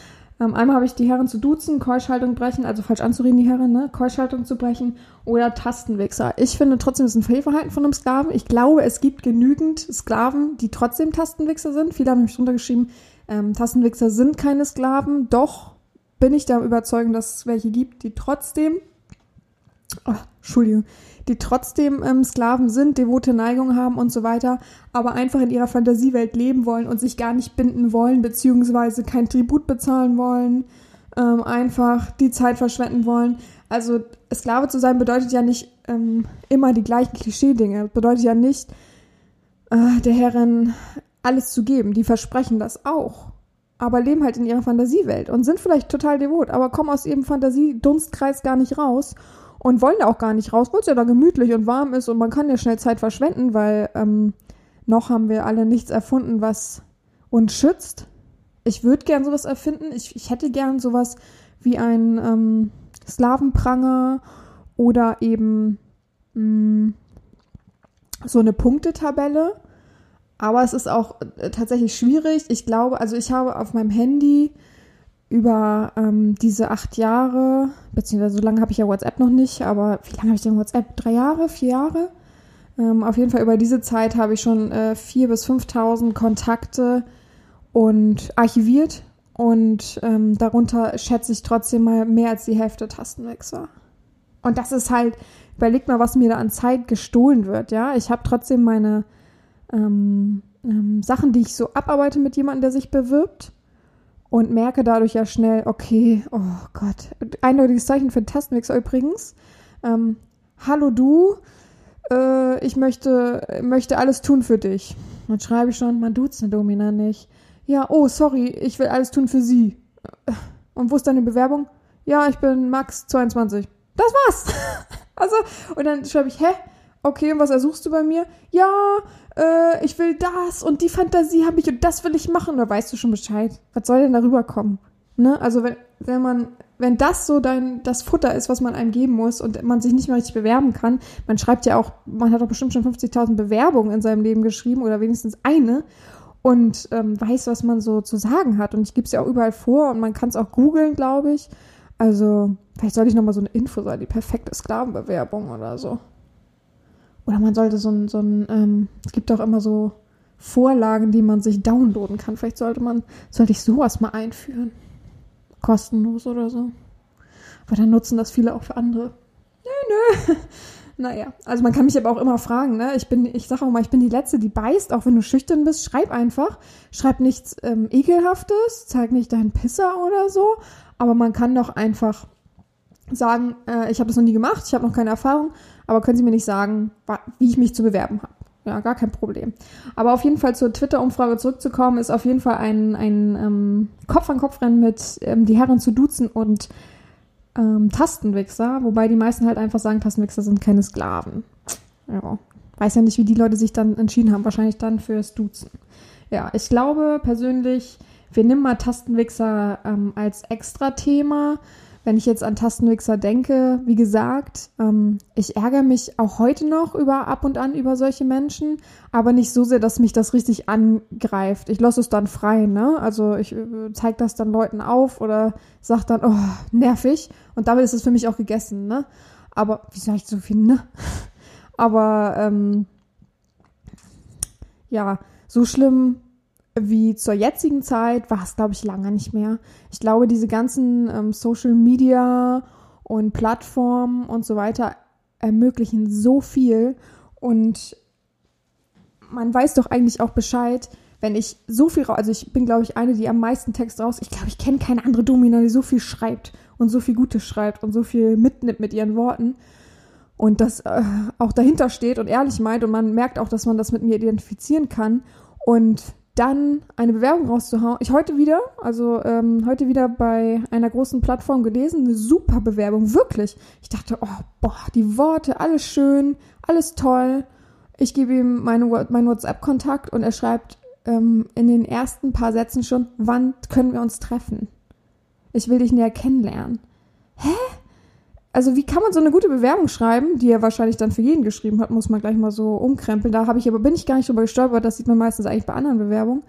Ähm, einmal habe ich die Herren zu duzen, Keuschhaltung brechen, also falsch anzureden, die Herren, ne? Keuschhaltung zu brechen oder Tastenwichser. Ich finde trotzdem, das ist ein Fehlverhalten von einem Sklaven. Ich glaube, es gibt genügend Sklaven, die trotzdem Tastenwichser sind. Viele haben nämlich drunter geschrieben, ähm, Tastenwichser sind keine Sklaven. Doch bin ich der Überzeugung, dass es welche gibt, die trotzdem oh, Entschuldigung, die trotzdem ähm, Sklaven sind, devote Neigung haben und so weiter, aber einfach in ihrer Fantasiewelt leben wollen und sich gar nicht binden wollen, beziehungsweise kein Tribut bezahlen wollen, ähm, einfach die Zeit verschwenden wollen. Also Sklave zu sein bedeutet ja nicht ähm, immer die gleichen Klischee-Dinge. Bedeutet ja nicht, äh, der Herrin alles zu geben. Die versprechen das auch. Aber leben halt in ihrer Fantasiewelt und sind vielleicht total devot, aber kommen aus ihrem Fantasie-Dunstkreis gar nicht raus und wollen da auch gar nicht raus, weil es ja da gemütlich und warm ist und man kann ja schnell Zeit verschwenden, weil ähm, noch haben wir alle nichts erfunden, was uns schützt. Ich würde gern sowas erfinden. Ich, ich hätte gern sowas wie ein ähm, Slavenpranger oder eben mh, mm, so eine Punktetabelle. Aber es ist auch äh, tatsächlich schwierig. Ich glaube, also ich habe auf meinem Handy über ähm, diese acht Jahre, beziehungsweise so lange habe ich ja WhatsApp noch nicht, aber wie lange habe ich denn WhatsApp? Drei Jahre, vier Jahre? Ähm, auf jeden Fall über diese Zeit habe ich schon äh, 4.000 bis 5.000 Kontakte und archiviert und ähm, darunter schätze ich trotzdem mal mehr als die Hälfte Tastenwechsel. Und das ist halt, überleg mal, was mir da an Zeit gestohlen wird, ja. Ich habe trotzdem meine ähm, ähm, Sachen, die ich so abarbeite mit jemandem, der sich bewirbt und merke dadurch ja schnell, okay, oh Gott, eindeutiges Zeichen für Tastenwechsel übrigens. Ähm, Hallo du, äh, ich möchte, möchte alles tun für dich. Dann schreibe ich schon, man duzt eine Domina nicht. Ja, oh, sorry, ich will alles tun für sie. Und wo ist deine Bewerbung? Ja, ich bin Max 22. Das war's. also, und dann schreibe ich, hä? Okay, und was ersuchst du bei mir? Ja, äh, ich will das und die Fantasie habe ich und das will ich machen. Da weißt du schon Bescheid. Was soll denn darüber kommen? Ne? Also, wenn, wenn man, wenn das so dein, das Futter ist, was man einem geben muss und man sich nicht mehr richtig bewerben kann, man schreibt ja auch, man hat doch bestimmt schon 50.000 Bewerbungen in seinem Leben geschrieben oder wenigstens eine und ähm, weiß, was man so zu sagen hat. Und ich gebe es ja auch überall vor und man kann es auch googeln, glaube ich. Also, vielleicht sollte ich nochmal so eine Info sein, die perfekte Sklavenbewerbung oder so. Oder man sollte so ein, so ein ähm, es gibt auch immer so Vorlagen, die man sich downloaden kann. Vielleicht sollte man, sollte ich sowas mal einführen. Kostenlos oder so. Aber dann nutzen das viele auch für andere. Nö, nö. Naja, also man kann mich aber auch immer fragen, ne? Ich bin, ich sage auch mal, ich bin die Letzte, die beißt, auch wenn du schüchtern bist, schreib einfach. Schreib nichts ähm, Ekelhaftes, zeig nicht deinen Pisser oder so, aber man kann doch einfach sagen, äh, ich habe das noch nie gemacht, ich habe noch keine Erfahrung, aber können Sie mir nicht sagen, wie ich mich zu bewerben habe. Ja, gar kein Problem. Aber auf jeden Fall zur Twitter-Umfrage zurückzukommen, ist auf jeden Fall ein, ein ähm, Kopf-an-Kopf-Rennen mit ähm, die Herren zu duzen und ähm, Tastenwichser, wobei die meisten halt einfach sagen, Tastenwichser sind keine Sklaven. Ja. Weiß ja nicht, wie die Leute sich dann entschieden haben. Wahrscheinlich dann fürs Duzen. Ja, ich glaube persönlich, wir nehmen mal Tastenwichser ähm, als Extra-Thema. Wenn ich jetzt an Tastenwichser denke, wie gesagt, ähm, ich ärgere mich auch heute noch über ab und an über solche Menschen, aber nicht so sehr, dass mich das richtig angreift. Ich lasse es dann frei, ne? Also ich äh, zeige das dann Leuten auf oder sage dann, oh, nervig. Und damit ist es für mich auch gegessen, ne? Aber, wie soll ich so viel, ne? aber, ähm, ja, so schlimm wie zur jetzigen Zeit war es, glaube ich, lange nicht mehr. Ich glaube, diese ganzen ähm, Social Media und Plattformen und so weiter ermöglichen so viel. Und man weiß doch eigentlich auch Bescheid, wenn ich so viel, also ich bin, glaube ich, eine, die am meisten Text raus, ich glaube, ich kenne keine andere Domina, die so viel schreibt und so viel Gutes schreibt und so viel mitnimmt mit ihren Worten. Und das äh, auch dahinter steht und ehrlich meint und man merkt auch, dass man das mit mir identifizieren kann. Und dann eine Bewerbung rauszuhauen. Ich heute wieder, also ähm, heute wieder bei einer großen Plattform gelesen, eine super Bewerbung, wirklich. Ich dachte, oh, boah, die Worte, alles schön, alles toll. Ich gebe ihm meine, meinen WhatsApp-Kontakt und er schreibt ähm, in den ersten paar Sätzen schon, wann können wir uns treffen? Ich will dich näher kennenlernen. Hä? Also wie kann man so eine gute Bewerbung schreiben, die er wahrscheinlich dann für jeden geschrieben hat, muss man gleich mal so umkrempeln. Da habe ich aber bin ich gar nicht drüber gestolpert, das sieht man meistens eigentlich bei anderen Bewerbungen.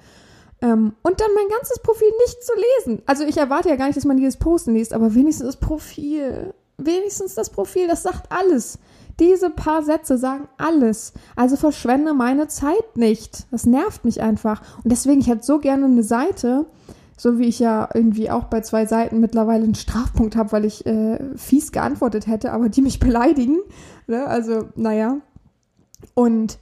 Ähm, und dann mein ganzes Profil nicht zu lesen. Also ich erwarte ja gar nicht, dass man dieses Posten liest, aber wenigstens das Profil. Wenigstens das Profil, das sagt alles. Diese paar Sätze sagen alles. Also verschwende meine Zeit nicht. Das nervt mich einfach. Und deswegen, ich hätte so gerne eine Seite, so wie ich ja irgendwie auch bei zwei Seiten mittlerweile einen Strafpunkt habe, weil ich äh, fies geantwortet hätte, aber die mich beleidigen. Ne? Also, naja. Und,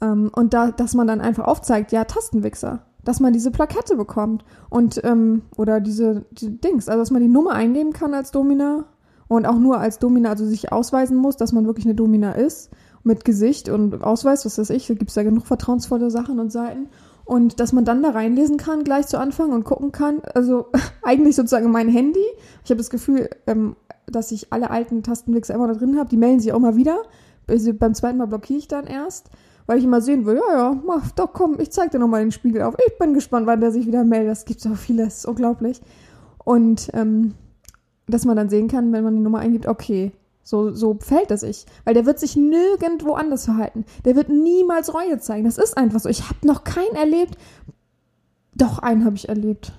ähm, und da, dass man dann einfach aufzeigt, ja, Tastenwichser. Dass man diese Plakette bekommt. Und, ähm, oder diese die Dings, also dass man die Nummer eingeben kann als Domina und auch nur als Domina, also sich ausweisen muss, dass man wirklich eine Domina ist, mit Gesicht und Ausweis, was weiß ich, da gibt es ja genug vertrauensvolle Sachen und Seiten. Und dass man dann da reinlesen kann, gleich zu Anfang und gucken kann. Also eigentlich sozusagen mein Handy. Ich habe das Gefühl, ähm, dass ich alle alten Tastenwichser immer da drin habe. Die melden sich auch mal wieder. Also beim zweiten Mal blockiere ich dann erst, weil ich immer sehen will, ja, ja, mach, doch komm, ich zeig dir nochmal den Spiegel auf. Ich bin gespannt, wann der sich wieder meldet. Das gibt so vieles, unglaublich. Und ähm, dass man dann sehen kann, wenn man die Nummer eingibt, okay, so, so fällt er sich. Weil der wird sich nirgendwo anders verhalten. Der wird niemals Reue zeigen. Das ist einfach so. Ich habe noch keinen erlebt. Doch, einen habe ich erlebt.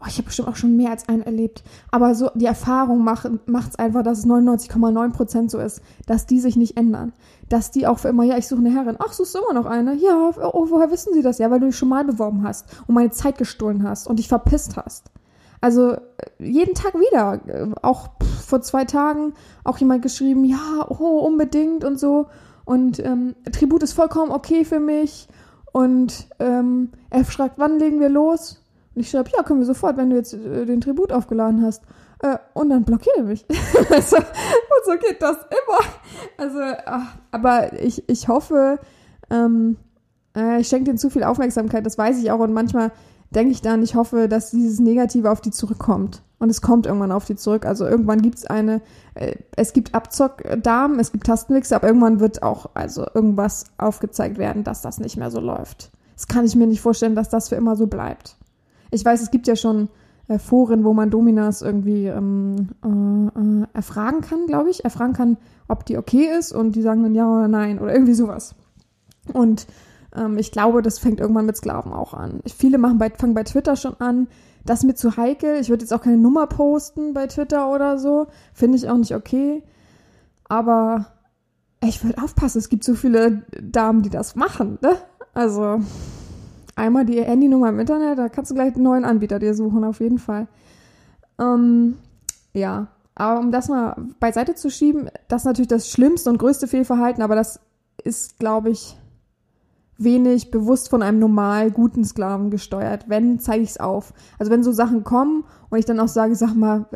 Oh, ich habe bestimmt auch schon mehr als einen erlebt. Aber so die Erfahrung macht es einfach, dass es 99,9% so ist, dass die sich nicht ändern. Dass die auch für immer, ja, ich suche eine Herrin. Ach, suchst du immer noch eine? Ja, oh, woher wissen sie das? Ja, weil du dich schon mal beworben hast und meine Zeit gestohlen hast und dich verpisst hast. Also jeden Tag wieder. Auch vor zwei Tagen auch jemand geschrieben, ja, oh, unbedingt und so. Und ähm, Tribut ist vollkommen okay für mich. Und ähm, er fragt, wann legen wir los? Und ich schreibe, ja, können wir sofort, wenn du jetzt äh, den Tribut aufgeladen hast. Äh, und dann blockiert er mich. also, und so geht das immer. Also, ach, aber ich, ich hoffe, ähm, äh, ich schenke denen zu viel Aufmerksamkeit, das weiß ich auch. Und manchmal denke ich dann, ich hoffe, dass dieses Negative auf die zurückkommt. Und es kommt irgendwann auf die zurück. Also irgendwann gibt es eine, äh, es gibt Abzockdamen, es gibt Tastenwichse, aber irgendwann wird auch also irgendwas aufgezeigt werden, dass das nicht mehr so läuft. Das kann ich mir nicht vorstellen, dass das für immer so bleibt. Ich weiß, es gibt ja schon äh, Foren, wo man Dominas irgendwie ähm, äh, äh, erfragen kann, glaube ich. Erfragen kann, ob die okay ist und die sagen dann ja oder nein oder irgendwie sowas. Und ähm, ich glaube, das fängt irgendwann mit Sklaven auch an. Viele machen bei, fangen bei Twitter schon an. Das ist mir zu heikel. Ich würde jetzt auch keine Nummer posten bei Twitter oder so. Finde ich auch nicht okay. Aber ich würde aufpassen. Es gibt so viele Damen, die das machen. Ne? Also einmal die Handynummer im Internet, da kannst du gleich einen neuen Anbieter dir suchen, auf jeden Fall. Ähm, ja, aber um das mal beiseite zu schieben, das ist natürlich das schlimmste und größte Fehlverhalten, aber das ist, glaube ich, wenig bewusst von einem normal guten Sklaven gesteuert. Wenn, zeige ich es auf. Also wenn so Sachen kommen und ich dann auch sage, sag mal,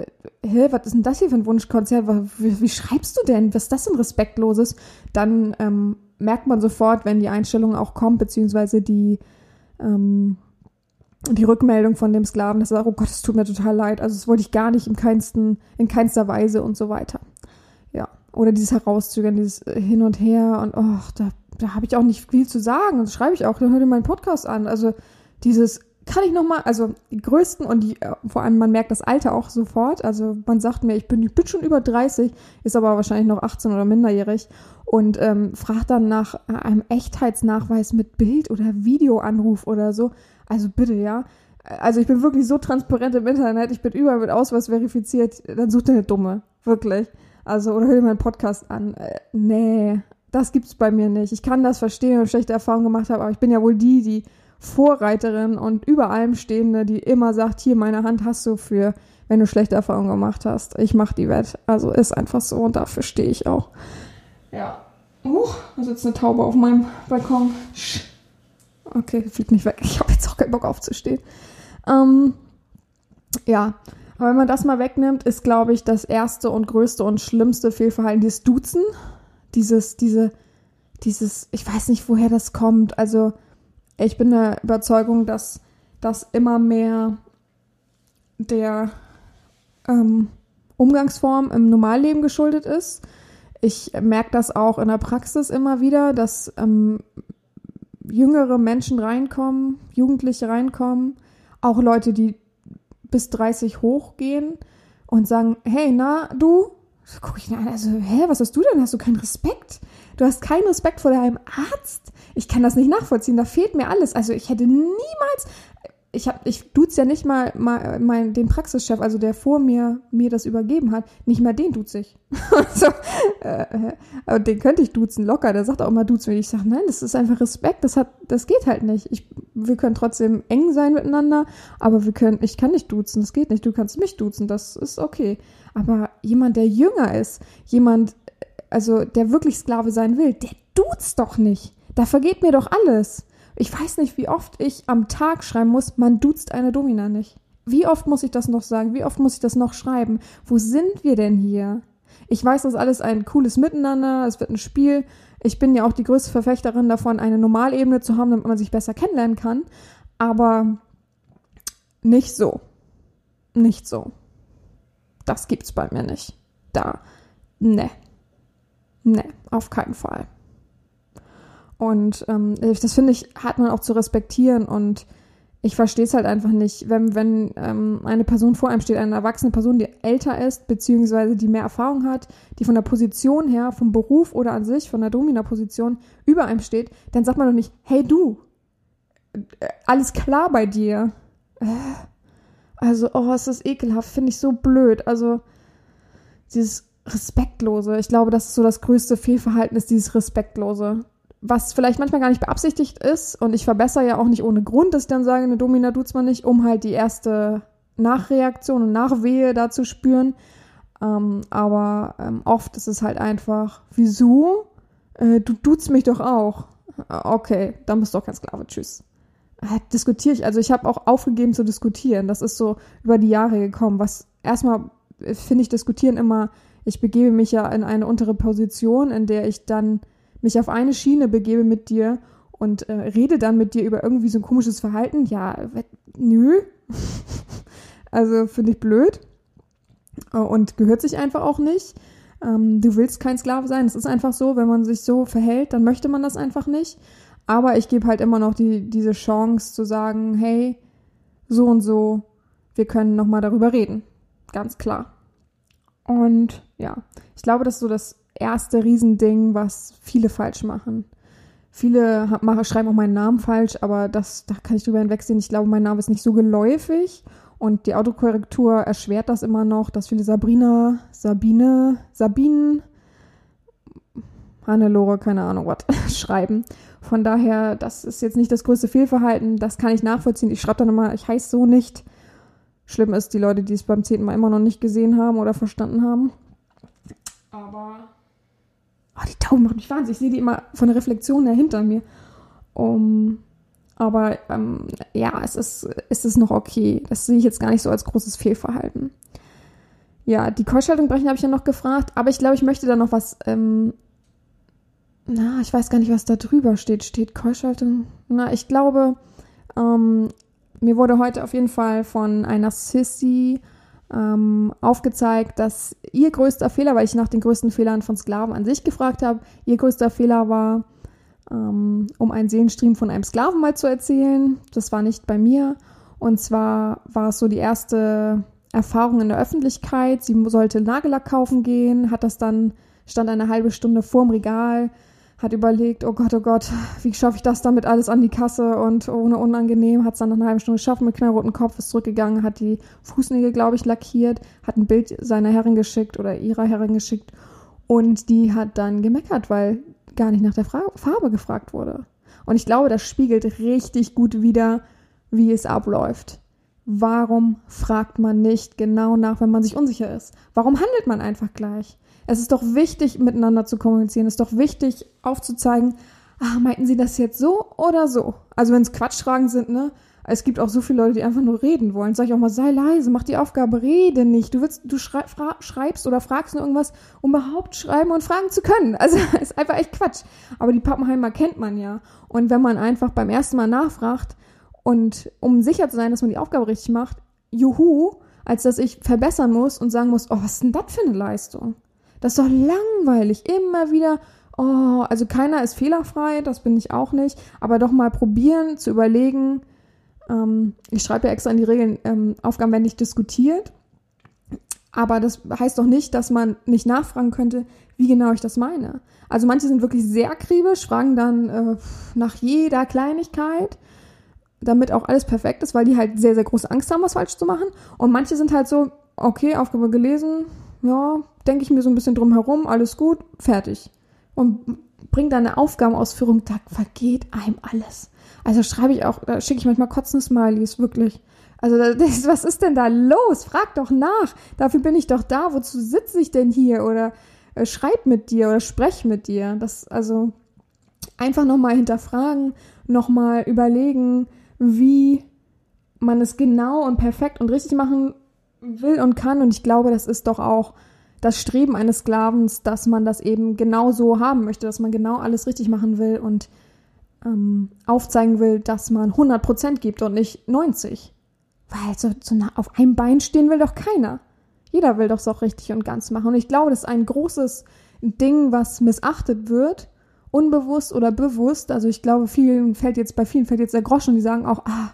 hä, was ist denn das hier für ein Wunschkonzert? Wie, wie schreibst du denn? Was ist das denn Respektloses? Dann ähm, merkt man sofort, wenn die Einstellung auch kommt, beziehungsweise die, ähm, die Rückmeldung von dem Sklaven, dass er sagt, oh Gott, es tut mir total leid. Also das wollte ich gar nicht im keinsten, in keinster Weise und so weiter. Ja. Oder dieses Herauszögern, dieses Hin und Her und oh, da da habe ich auch nicht viel zu sagen. Das schreibe ich auch, dann hör dir meinen Podcast an. Also dieses kann ich nochmal, also die größten und die, äh, vor allem man merkt das Alter auch sofort. Also man sagt mir, ich bin, ich bin schon über 30, ist aber wahrscheinlich noch 18 oder minderjährig und ähm, fragt dann nach einem Echtheitsnachweis mit Bild- oder Videoanruf oder so. Also bitte, ja. Also ich bin wirklich so transparent im Internet, ich bin überall mit Ausweis verifiziert, dann sucht ihr eine Dumme. Wirklich. Also, oder hör dir meinen Podcast an. Äh, nee, das gibt's bei mir nicht. Ich kann das verstehen und schlechte Erfahrungen gemacht habe, aber ich bin ja wohl die, die Vorreiterin und über allem Stehende, die immer sagt, hier, meine Hand hast du für, wenn du schlechte Erfahrungen gemacht hast. Ich mach die Wett. Also ist einfach so und dafür stehe ich auch. Ja. Uh, da sitzt eine Taube auf meinem Balkon. Okay, fliegt nicht weg. Ich habe jetzt auch keinen Bock aufzustehen. Ähm, ja, aber wenn man das mal wegnimmt, ist, glaube ich, das erste und größte und schlimmste Fehlverhalten dieses Duzen dieses, diese, dieses, ich weiß nicht, woher das kommt. Also ich bin der Überzeugung, dass das immer mehr der ähm, Umgangsform im Normalleben geschuldet ist. Ich merke das auch in der Praxis immer wieder, dass ähm, jüngere Menschen reinkommen, Jugendliche reinkommen, auch Leute, die bis 30 hochgehen und sagen, hey, na, du, so gucke ich ihn an, also, hä, was hast du denn? Hast du keinen Respekt? Du hast keinen Respekt vor deinem Arzt? Ich kann das nicht nachvollziehen, da fehlt mir alles. Also ich hätte niemals, ich habe, ich duze ja nicht mal, mal mein, den Praxischef, also der vor mir mir das übergeben hat, nicht mal den duze ich. so, äh, äh, den könnte ich duzen, locker. Der sagt auch mal duzen. Ich sage, nein, das ist einfach Respekt. Das hat, das geht halt nicht. Ich, wir können trotzdem eng sein miteinander, aber wir können, ich kann nicht duzen. Das geht nicht. Du kannst mich duzen. Das ist okay. Aber jemand, der jünger ist, jemand, also der wirklich Sklave sein will, der duzt doch nicht. Da vergeht mir doch alles. Ich weiß nicht, wie oft ich am Tag schreiben muss, man duzt eine Domina nicht. Wie oft muss ich das noch sagen? Wie oft muss ich das noch schreiben? Wo sind wir denn hier? Ich weiß, das ist alles ein cooles Miteinander, es wird ein Spiel. Ich bin ja auch die größte Verfechterin davon, eine Normalebene zu haben, damit man sich besser kennenlernen kann. Aber nicht so. Nicht so. Das gibt's bei mir nicht. Da. Ne. Ne, auf keinen Fall. Und ähm, das finde ich, hat man auch zu respektieren und ich verstehe es halt einfach nicht, wenn, wenn ähm, eine Person vor einem steht, eine erwachsene Person, die älter ist, beziehungsweise die mehr Erfahrung hat, die von der Position her, vom Beruf oder an sich, von der Domina-Position über einem steht, dann sagt man doch nicht, hey du, äh, alles klar bei dir. Äh, also, oh, es ist ekelhaft, finde ich so blöd. Also, dieses Respektlose, ich glaube, das ist so das größte Fehlverhalten, ist dieses Respektlose was vielleicht manchmal gar nicht beabsichtigt ist und ich verbessere ja auch nicht ohne Grund, dass ich dann sage, eine Domina tut's man nicht, um halt die erste Nachreaktion und Nachwehe da zu spüren. Ähm, aber ähm, oft ist es halt einfach, wieso? Äh, du duzt mich doch auch. Okay, dann bist du doch kein Sklave, tschüss. Diskutiere ich, also ich habe auch aufgegeben zu diskutieren. Das ist so über die Jahre gekommen. Was erstmal äh, finde ich diskutieren immer, ich begebe mich ja in eine untere Position, in der ich dann mich auf eine Schiene begebe mit dir und äh, rede dann mit dir über irgendwie so ein komisches Verhalten, ja, nö. also finde ich blöd äh, und gehört sich einfach auch nicht. Ähm, du willst kein Sklave sein. Es ist einfach so, wenn man sich so verhält, dann möchte man das einfach nicht. Aber ich gebe halt immer noch die, diese Chance zu sagen, hey, so und so, wir können nochmal darüber reden. Ganz klar. Und ja, ich glaube, das ist so das erste Riesending, was viele falsch machen. Viele machen, schreiben auch meinen Namen falsch, aber das, da kann ich drüber hinwegsehen. Ich glaube, mein Name ist nicht so geläufig und die Autokorrektur erschwert das immer noch, dass viele Sabrina, Sabine, Sabinen, Hannelore, keine Ahnung was, schreiben. Von daher, das ist jetzt nicht das größte Fehlverhalten, das kann ich nachvollziehen. Ich schreibe dann immer, ich heiße so nicht. Schlimm ist die Leute, die es beim zehnten Mal immer noch nicht gesehen haben oder verstanden haben. Aber Oh, die Tauben machen mich wahnsinnig. Ich sehe die immer von der Reflexion her hinter mir. Um, aber ähm, ja, es ist, es ist noch okay. Das sehe ich jetzt gar nicht so als großes Fehlverhalten. Ja, die Keuschhaltung brechen habe ich ja noch gefragt, aber ich glaube, ich möchte da noch was. Ähm, na, ich weiß gar nicht, was da drüber steht. Steht Keuschhaltung? Na, ich glaube, ähm, mir wurde heute auf jeden Fall von einer Sissy ähm, aufgezeigt, dass ihr größter Fehler, weil ich nach den größten Fehlern von Sklaven an sich gefragt habe, ihr größter Fehler war, ähm, um einen Seelenstream von einem Sklaven mal zu erzählen. Das war nicht bei mir. Und zwar war es so die erste Erfahrung in der Öffentlichkeit. Sie sollte Nagellack kaufen gehen, hat das dann, stand eine halbe Stunde vorm Regal, hat überlegt, oh Gott, oh Gott, wie schaffe ich das damit alles an die Kasse und ohne unangenehm, hat es dann nach einer halben Stunde geschafft mit knallroten Kopf, ist zurückgegangen, hat die Fußnägel, glaube ich, lackiert, hat ein Bild seiner Herrin geschickt oder ihrer Herrin geschickt und die hat dann gemeckert, weil gar nicht nach der Fra Farbe gefragt wurde. Und ich glaube, das spiegelt richtig gut wider, wie es abläuft. Warum fragt man nicht genau nach, wenn man sich unsicher ist? Warum handelt man einfach gleich? Es ist doch wichtig, miteinander zu kommunizieren. Es ist doch wichtig, aufzuzeigen, ah, meinten Sie das jetzt so oder so? Also wenn es Quatschfragen sind, ne? Es gibt auch so viele Leute, die einfach nur reden wollen. Sag ich auch mal, sei leise, mach die Aufgabe, rede nicht. Du willst, du schrei schreibst oder fragst nur irgendwas, um überhaupt schreiben und fragen zu können. Also ist einfach echt Quatsch. Aber die Pappenheimer kennt man ja. Und wenn man einfach beim ersten Mal nachfragt und um sicher zu sein, dass man die Aufgabe richtig macht, juhu, als dass ich verbessern muss und sagen muss, oh, was ist denn das für eine Leistung? Das ist doch langweilig. Immer wieder, oh, also keiner ist fehlerfrei, das bin ich auch nicht. Aber doch mal probieren zu überlegen. Ähm, ich schreibe ja extra in die Regeln, ähm, Aufgaben werden nicht diskutiert. Aber das heißt doch nicht, dass man nicht nachfragen könnte, wie genau ich das meine. Also manche sind wirklich sehr akribisch, fragen dann äh, nach jeder Kleinigkeit. damit auch alles perfekt ist, weil die halt sehr, sehr große Angst haben, was falsch zu machen. Und manche sind halt so, okay, Aufgabe gelesen, ja, denke ich mir so ein bisschen drum herum, alles gut, fertig. Und bringt dann eine Aufgabenausführung, da vergeht einem alles. Also schreibe ich auch, da schicke ich manchmal kotzende Smileys, wirklich. Also das, was ist denn da los? Frag doch nach. Dafür bin ich doch da. Wozu sitze ich denn hier? Oder äh, schreib mit dir oder sprech mit dir. Das, also einfach nochmal hinterfragen, nochmal überlegen, wie man es genau und perfekt und richtig machen will und kann. Und ich glaube, das ist doch auch das Streben eines Sklavens, dass man das eben genau so haben möchte, dass man genau alles richtig machen will und ähm, aufzeigen will, dass man 100% gibt und nicht 90. Weil so, so nah auf einem Bein stehen will doch keiner. Jeder will doch so richtig und ganz machen. Und ich glaube, das ist ein großes Ding, was missachtet wird, unbewusst oder bewusst. Also ich glaube, vielen fällt jetzt, bei vielen fällt jetzt der Groschen die sagen auch, ah,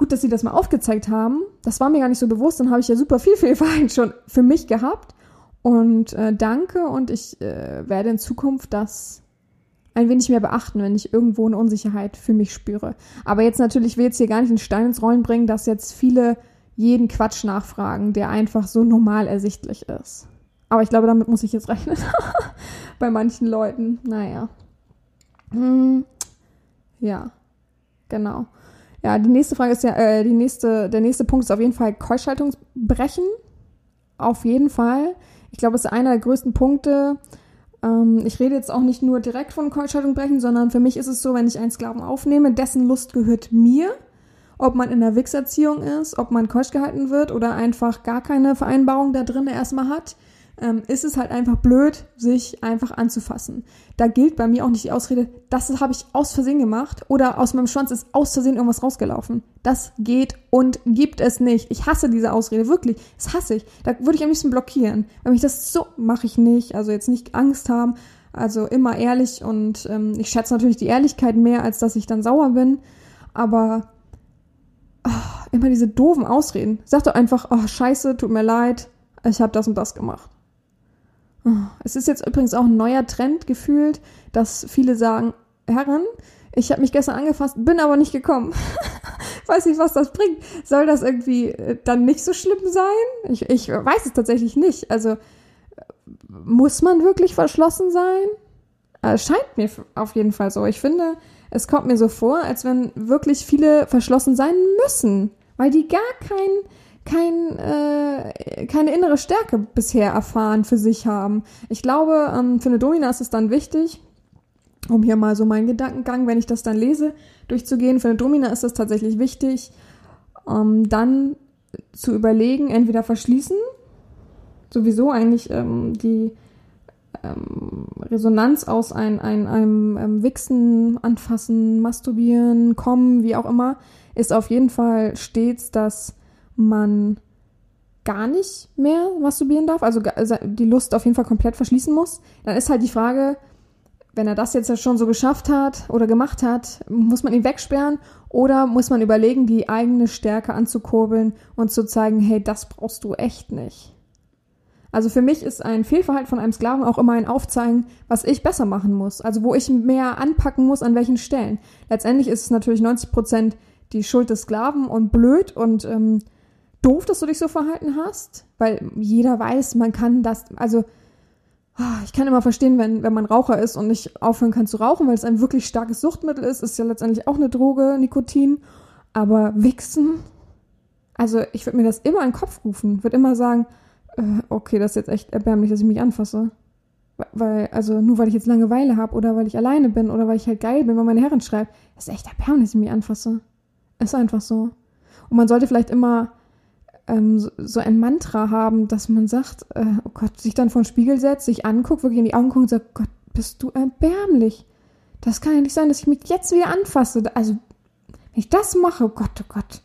gut, dass sie das mal aufgezeigt haben. Das war mir gar nicht so bewusst. Dann habe ich ja super viel Fehlverhalten schon für mich gehabt. Und äh, danke und ich äh, werde in Zukunft das ein wenig mehr beachten, wenn ich irgendwo eine Unsicherheit für mich spüre. Aber jetzt natürlich will jetzt hier gar nicht einen Stein ins Rollen bringen, dass jetzt viele jeden Quatsch nachfragen, der einfach so normal ersichtlich ist. Aber ich glaube, damit muss ich jetzt rechnen. Bei manchen Leuten. Naja. Hm. Ja. Genau. Ja, die nächste Frage ist ja, äh, die nächste, der nächste Punkt ist auf jeden Fall Keuschhaltungsbrechen. Auf jeden Fall. Ich glaube, es ist einer der größten Punkte, ähm, ich rede jetzt auch nicht nur direkt von Keuschhaltung brechen, sondern für mich ist es so, wenn ich einen Sklaven aufnehme, dessen Lust gehört mir. Ob man in der Wichserziehung ist, ob man keusch gehalten wird oder einfach gar keine Vereinbarung da drin erstmal hat ähm, ist es halt einfach blöd, sich einfach anzufassen. Da gilt bei mir auch nicht die Ausrede, das habe ich aus Versehen gemacht oder aus meinem Schwanz ist aus Versehen irgendwas rausgelaufen. Das geht und gibt es nicht. Ich hasse diese Ausrede, wirklich. Das hasse ich. Da würde ich am liebsten blockieren. Wenn ich das so mache ich nicht. Also jetzt nicht Angst haben. Also immer ehrlich und ähm, ich schätze natürlich die Ehrlichkeit mehr, als dass ich dann sauer bin. Aber oh, immer diese doofen Ausreden. Sag doch einfach, oh scheiße, tut mir leid, ich habe das und das gemacht. Es ist jetzt übrigens auch ein neuer Trend gefühlt, dass viele sagen, Herren, ich habe mich gestern angefasst, bin aber nicht gekommen. weiß nicht, was das bringt. Soll das irgendwie äh, dann nicht so schlimm sein? Ich, ich weiß es tatsächlich nicht. Also muss man wirklich verschlossen sein? Äh, scheint mir auf jeden Fall so. Ich finde, es kommt mir so vor, als wenn wirklich viele verschlossen sein müssen, weil die gar keinen kein, äh, keine innere Stärke bisher erfahren für sich haben. Ich glaube, ähm, für eine Domina ist es dann wichtig, um hier mal so meinen Gedankengang, wenn ich das dann lese, durchzugehen. Für eine Domina ist es tatsächlich wichtig, ähm, dann zu überlegen, entweder verschließen, sowieso eigentlich ähm, die ähm, Resonanz aus ein, ein, einem ähm, Wichsen, Anfassen, Masturbieren, Kommen, wie auch immer, ist auf jeden Fall stets das man gar nicht mehr masturbieren darf, also, die Lust auf jeden Fall komplett verschließen muss, dann ist halt die Frage, wenn er das jetzt schon so geschafft hat oder gemacht hat, muss man ihn wegsperren oder muss man überlegen, die eigene Stärke anzukurbeln und zu zeigen, hey, das brauchst du echt nicht. Also für mich ist ein Fehlverhalten von einem Sklaven auch immer ein Aufzeigen, was ich besser machen muss. Also wo ich mehr anpacken muss, an welchen Stellen. Letztendlich ist es natürlich 90 Prozent die Schuld des Sklaven und blöd und ähm, doof, dass du dich so verhalten hast, weil jeder weiß, man kann das, also ah, ich kann immer verstehen, wenn, wenn man Raucher ist und nicht aufhören kann zu rauchen, weil es ein wirklich starkes Suchtmittel ist, ist ja letztendlich auch eine Droge, Nikotin. Aber Wichsen, also ich würde mir das immer in den Kopf rufen, würde immer sagen, äh, okay, das ist jetzt echt erbärmlich, dass ich mich anfasse. Weil, also nur weil ich jetzt Langeweile habe oder weil ich alleine bin oder weil ich halt geil bin, weil meine Herren schreibt, ist echt erbärmlich, dass ich mich anfasse. Ist einfach so. Und man sollte vielleicht immer ähm, so, so, ein Mantra haben, dass man sagt, äh, oh Gott, sich dann vor den Spiegel setzt, sich anguckt, wirklich in die Augen guckt und sagt, Gott, bist du erbärmlich. Das kann ja nicht sein, dass ich mich jetzt wieder anfasse. Also, wenn ich das mache, oh Gott, oh Gott.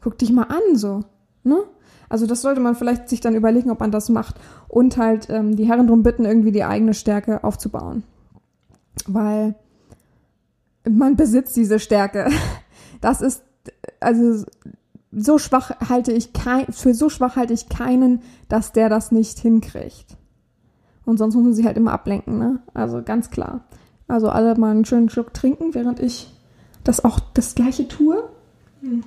Guck dich mal an, so. Ne? Also das sollte man vielleicht sich dann überlegen, ob man das macht und halt ähm, die Herren darum bitten, irgendwie die eigene Stärke aufzubauen. Weil man besitzt diese Stärke. Das ist, also so schwach halte ich kein, für so schwach halte ich keinen, dass der das nicht hinkriegt. Und sonst muss man sich halt immer ablenken, ne? Also ganz klar. Also alle mal einen schönen Schluck trinken, während ich das auch das gleiche tue. Hm.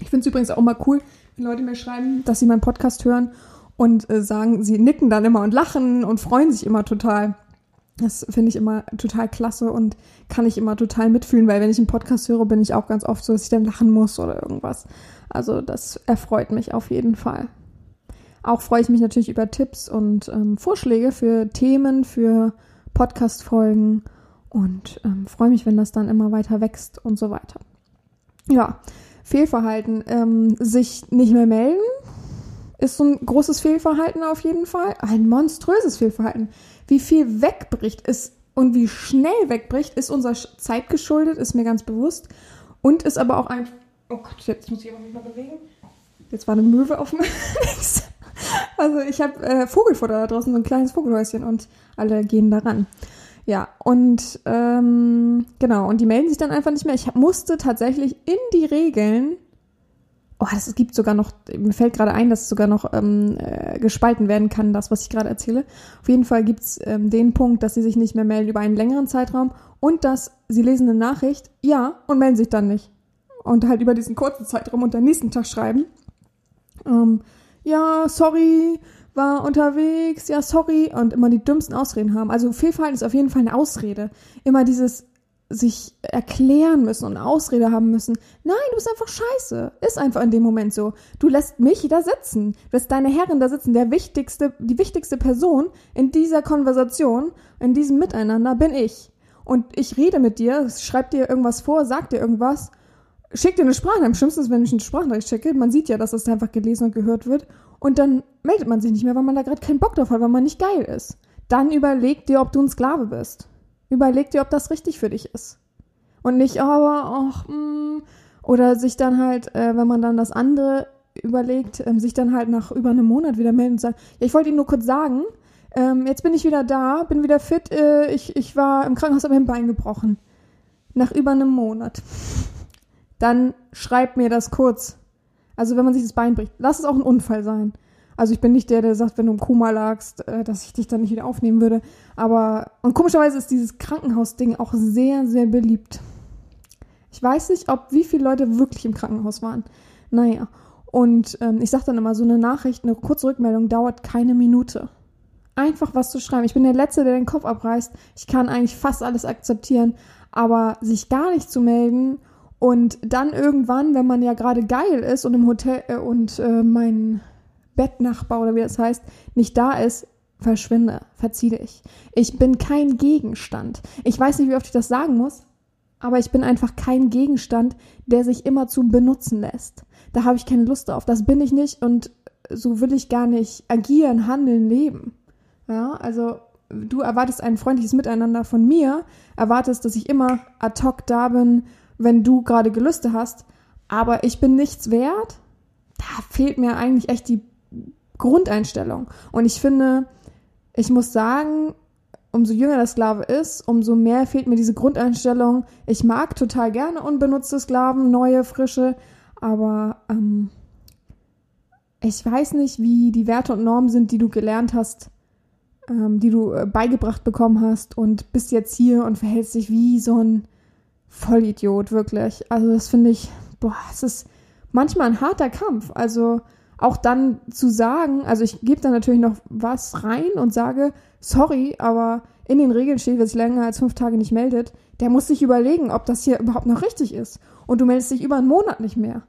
Ich finde es übrigens auch mal cool, wenn Leute mir schreiben, dass sie meinen Podcast hören und äh, sagen, sie nicken dann immer und lachen und freuen sich immer total. Das finde ich immer total klasse und kann ich immer total mitfühlen, weil wenn ich einen Podcast höre, bin ich auch ganz oft so, dass ich dann lachen muss oder irgendwas. Also das erfreut mich auf jeden Fall. Auch freue ich mich natürlich über Tipps und ähm, Vorschläge für Themen, für Podcast-Folgen und ähm, freue mich, wenn das dann immer weiter wächst und so weiter. Ja, Fehlverhalten. Ähm, sich nicht mehr melden ist so ein großes Fehlverhalten auf jeden Fall. Ein monströses Fehlverhalten. Wie viel wegbricht ist und wie schnell wegbricht, ist unserer Zeit geschuldet, ist mir ganz bewusst. Und ist aber auch ein. Oh Gott, jetzt muss ich aber nicht mal bewegen. Jetzt war eine Möwe auf dem. also ich habe äh, Vogelfutter da draußen, so ein kleines Vogelhäuschen und alle gehen daran. Ja, und ähm, genau, und die melden sich dann einfach nicht mehr. Ich musste tatsächlich in die Regeln, oh, es gibt sogar noch, mir fällt gerade ein, dass es sogar noch ähm, äh, gespalten werden kann, das, was ich gerade erzähle. Auf jeden Fall gibt's ähm, den Punkt, dass sie sich nicht mehr melden über einen längeren Zeitraum und dass sie lesen eine Nachricht, ja, und melden sich dann nicht. Und halt über diesen kurzen Zeitraum und am nächsten Tag schreiben. Ähm, ja, sorry, war unterwegs, ja, sorry, und immer die dümmsten Ausreden haben. Also Fehlverhalten ist auf jeden Fall eine Ausrede. Immer dieses sich erklären müssen und Ausrede haben müssen. Nein, du bist einfach scheiße. Ist einfach in dem Moment so. Du lässt mich da sitzen. Du lässt deine Herrin da sitzen. Der wichtigste, die wichtigste Person in dieser Konversation, in diesem Miteinander bin ich. Und ich rede mit dir, schreib dir irgendwas vor, sag dir irgendwas, schick dir eine Sprache. Am schlimmsten ist, wenn ich eine Sprachnachricht schicke. Man sieht ja, dass das einfach gelesen und gehört wird. Und dann meldet man sich nicht mehr, weil man da gerade keinen Bock drauf hat, weil man nicht geil ist. Dann überleg dir, ob du ein Sklave bist. Überleg dir, ob das richtig für dich ist. Und nicht, aber, ach, mh, oder sich dann halt, äh, wenn man dann das andere überlegt, ähm, sich dann halt nach über einem Monat wieder melden und sagen, ja, ich wollte Ihnen nur kurz sagen, ähm, jetzt bin ich wieder da, bin wieder fit, äh, ich, ich war im Krankenhaus, habe mir ein Bein gebrochen. Nach über einem Monat. Dann schreib mir das kurz. Also wenn man sich das Bein bricht, lass es auch ein Unfall sein. Also ich bin nicht der, der sagt, wenn du im Koma lagst, äh, dass ich dich dann nicht wieder aufnehmen würde. Aber, und komischerweise ist dieses Krankenhausding auch sehr, sehr beliebt. Ich weiß nicht, ob wie viele Leute wirklich im Krankenhaus waren. Naja. Und ähm, ich sage dann immer, so eine Nachricht, eine kurze Rückmeldung dauert keine Minute. Einfach was zu schreiben. Ich bin der Letzte, der den Kopf abreißt. Ich kann eigentlich fast alles akzeptieren. Aber sich gar nicht zu melden und dann irgendwann, wenn man ja gerade geil ist und im Hotel äh, und äh, mein Bettnachbar oder wie das heißt, nicht da ist, verschwinde, verzieh dich. Ich bin kein Gegenstand. Ich weiß nicht, wie oft ich das sagen muss, aber ich bin einfach kein Gegenstand, der sich immer zu benutzen lässt. Da habe ich keine Lust drauf. Das bin ich nicht und so will ich gar nicht agieren, handeln, leben. Ja, also du erwartest ein freundliches Miteinander von mir, erwartest, dass ich immer ad hoc da bin, wenn du gerade Gelüste hast, aber ich bin nichts wert, da fehlt mir eigentlich echt die Grundeinstellung. Und ich finde, ich muss sagen, umso jünger der Sklave ist, umso mehr fehlt mir diese Grundeinstellung. Ich mag total gerne unbenutzte Sklaven, neue, frische, aber ähm, ich weiß nicht, wie die Werte und Normen sind, die du gelernt hast, ähm, die du äh, beigebracht bekommen hast und bist jetzt hier und verhältst dich wie so ein Vollidiot, wirklich. Also das finde ich, boah, es ist manchmal ein harter Kampf. Also auch dann zu sagen, also ich gebe da natürlich noch was rein und sage, sorry, aber in den Regeln steht, wer sich länger als fünf Tage nicht meldet, der muss sich überlegen, ob das hier überhaupt noch richtig ist. Und du meldest dich über einen Monat nicht mehr.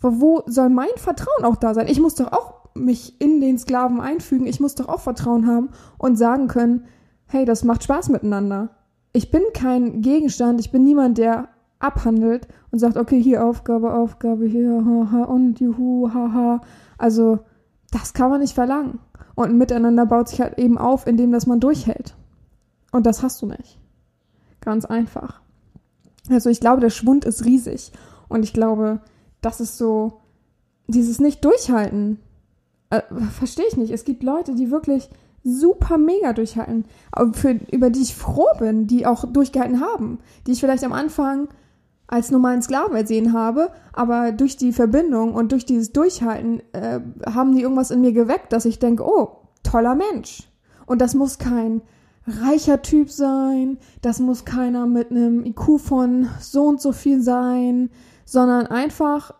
Wo soll mein Vertrauen auch da sein? Ich muss doch auch mich in den Sklaven einfügen. Ich muss doch auch Vertrauen haben und sagen können, hey, das macht Spaß miteinander ich bin kein Gegenstand, ich bin niemand, der abhandelt und sagt, okay, hier Aufgabe, Aufgabe, hier, haha, und juhu, haha. Also, das kann man nicht verlangen. Und ein Miteinander baut sich halt eben auf, indem dass man durchhält. Und das hast du nicht. Ganz einfach. Also ich glaube, der Schwund ist riesig. Und ich glaube, das ist so, dieses Nicht-Durchhalten. Äh, Verstehe ich nicht. Es gibt Leute, die wirklich super mega durchhalten, für, über die ich froh bin, die auch durchgehalten haben, die ich vielleicht am Anfang als normalen Sklaven ersehen habe, aber durch die Verbindung und durch dieses Durchhalten äh, haben die irgendwas in mir geweckt, dass ich denke, oh, toller Mensch. Und das muss kein reicher Typ sein, das muss keiner mit einem IQ von so und so viel sein, sondern einfach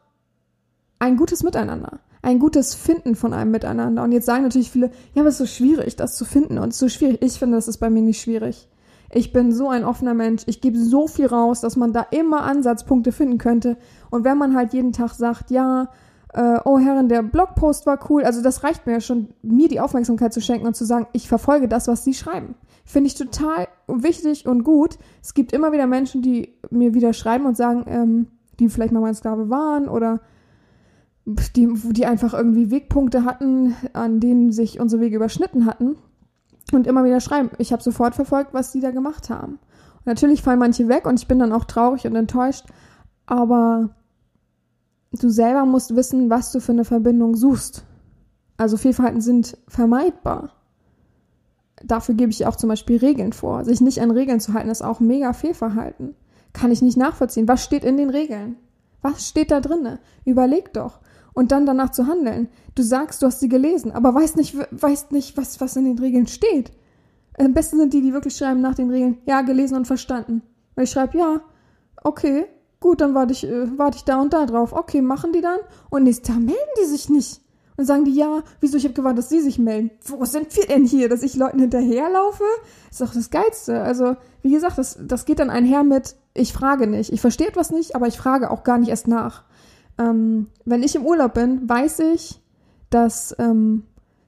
ein gutes Miteinander, ein gutes Finden von einem Miteinander. Und jetzt sagen natürlich viele, ja, aber es ist so schwierig, das zu finden und es ist so schwierig. Ich finde, das ist bei mir nicht schwierig. Ich bin so ein offener Mensch. Ich gebe so viel raus, dass man da immer Ansatzpunkte finden könnte. Und wenn man halt jeden Tag sagt, ja, äh, oh Herren, der Blogpost war cool, also das reicht mir ja schon, mir die Aufmerksamkeit zu schenken und zu sagen, ich verfolge das, was sie schreiben. Finde ich total wichtig und gut. Es gibt immer wieder Menschen, die mir wieder schreiben und sagen, ähm, die vielleicht mal mein Sklave waren oder die, die einfach irgendwie Wegpunkte hatten, an denen sich unsere Wege überschnitten hatten und immer wieder schreiben. Ich habe sofort verfolgt, was die da gemacht haben. Und natürlich fallen manche weg und ich bin dann auch traurig und enttäuscht, aber du selber musst wissen, was du für eine Verbindung suchst. Also Fehlverhalten sind vermeidbar. Dafür gebe ich auch zum Beispiel Regeln vor. Sich nicht an Regeln zu halten, ist auch mega Fehlverhalten. Kann ich nicht nachvollziehen. Was steht in den Regeln? Was steht da drinne? Überleg doch. Und dann danach zu handeln. Du sagst, du hast sie gelesen, aber weißt nicht, weißt nicht, was, was in den Regeln steht. Am besten sind die, die wirklich schreiben nach den Regeln, ja, gelesen und verstanden. Weil ich schreibe, ja, okay, gut, dann warte ich, äh, warte ich da und da drauf. Okay, machen die dann? Und nächstes Tag melden die sich nicht. Und sagen die, ja, wieso, ich habe gewartet, dass sie sich melden. Wo sind wir denn hier, dass ich Leuten hinterherlaufe? Ist doch das Geilste. Also, wie gesagt, das, das geht dann einher mit, ich frage nicht. Ich verstehe etwas nicht, aber ich frage auch gar nicht erst nach. Ähm, wenn ich im Urlaub bin, weiß ich, dass ähm,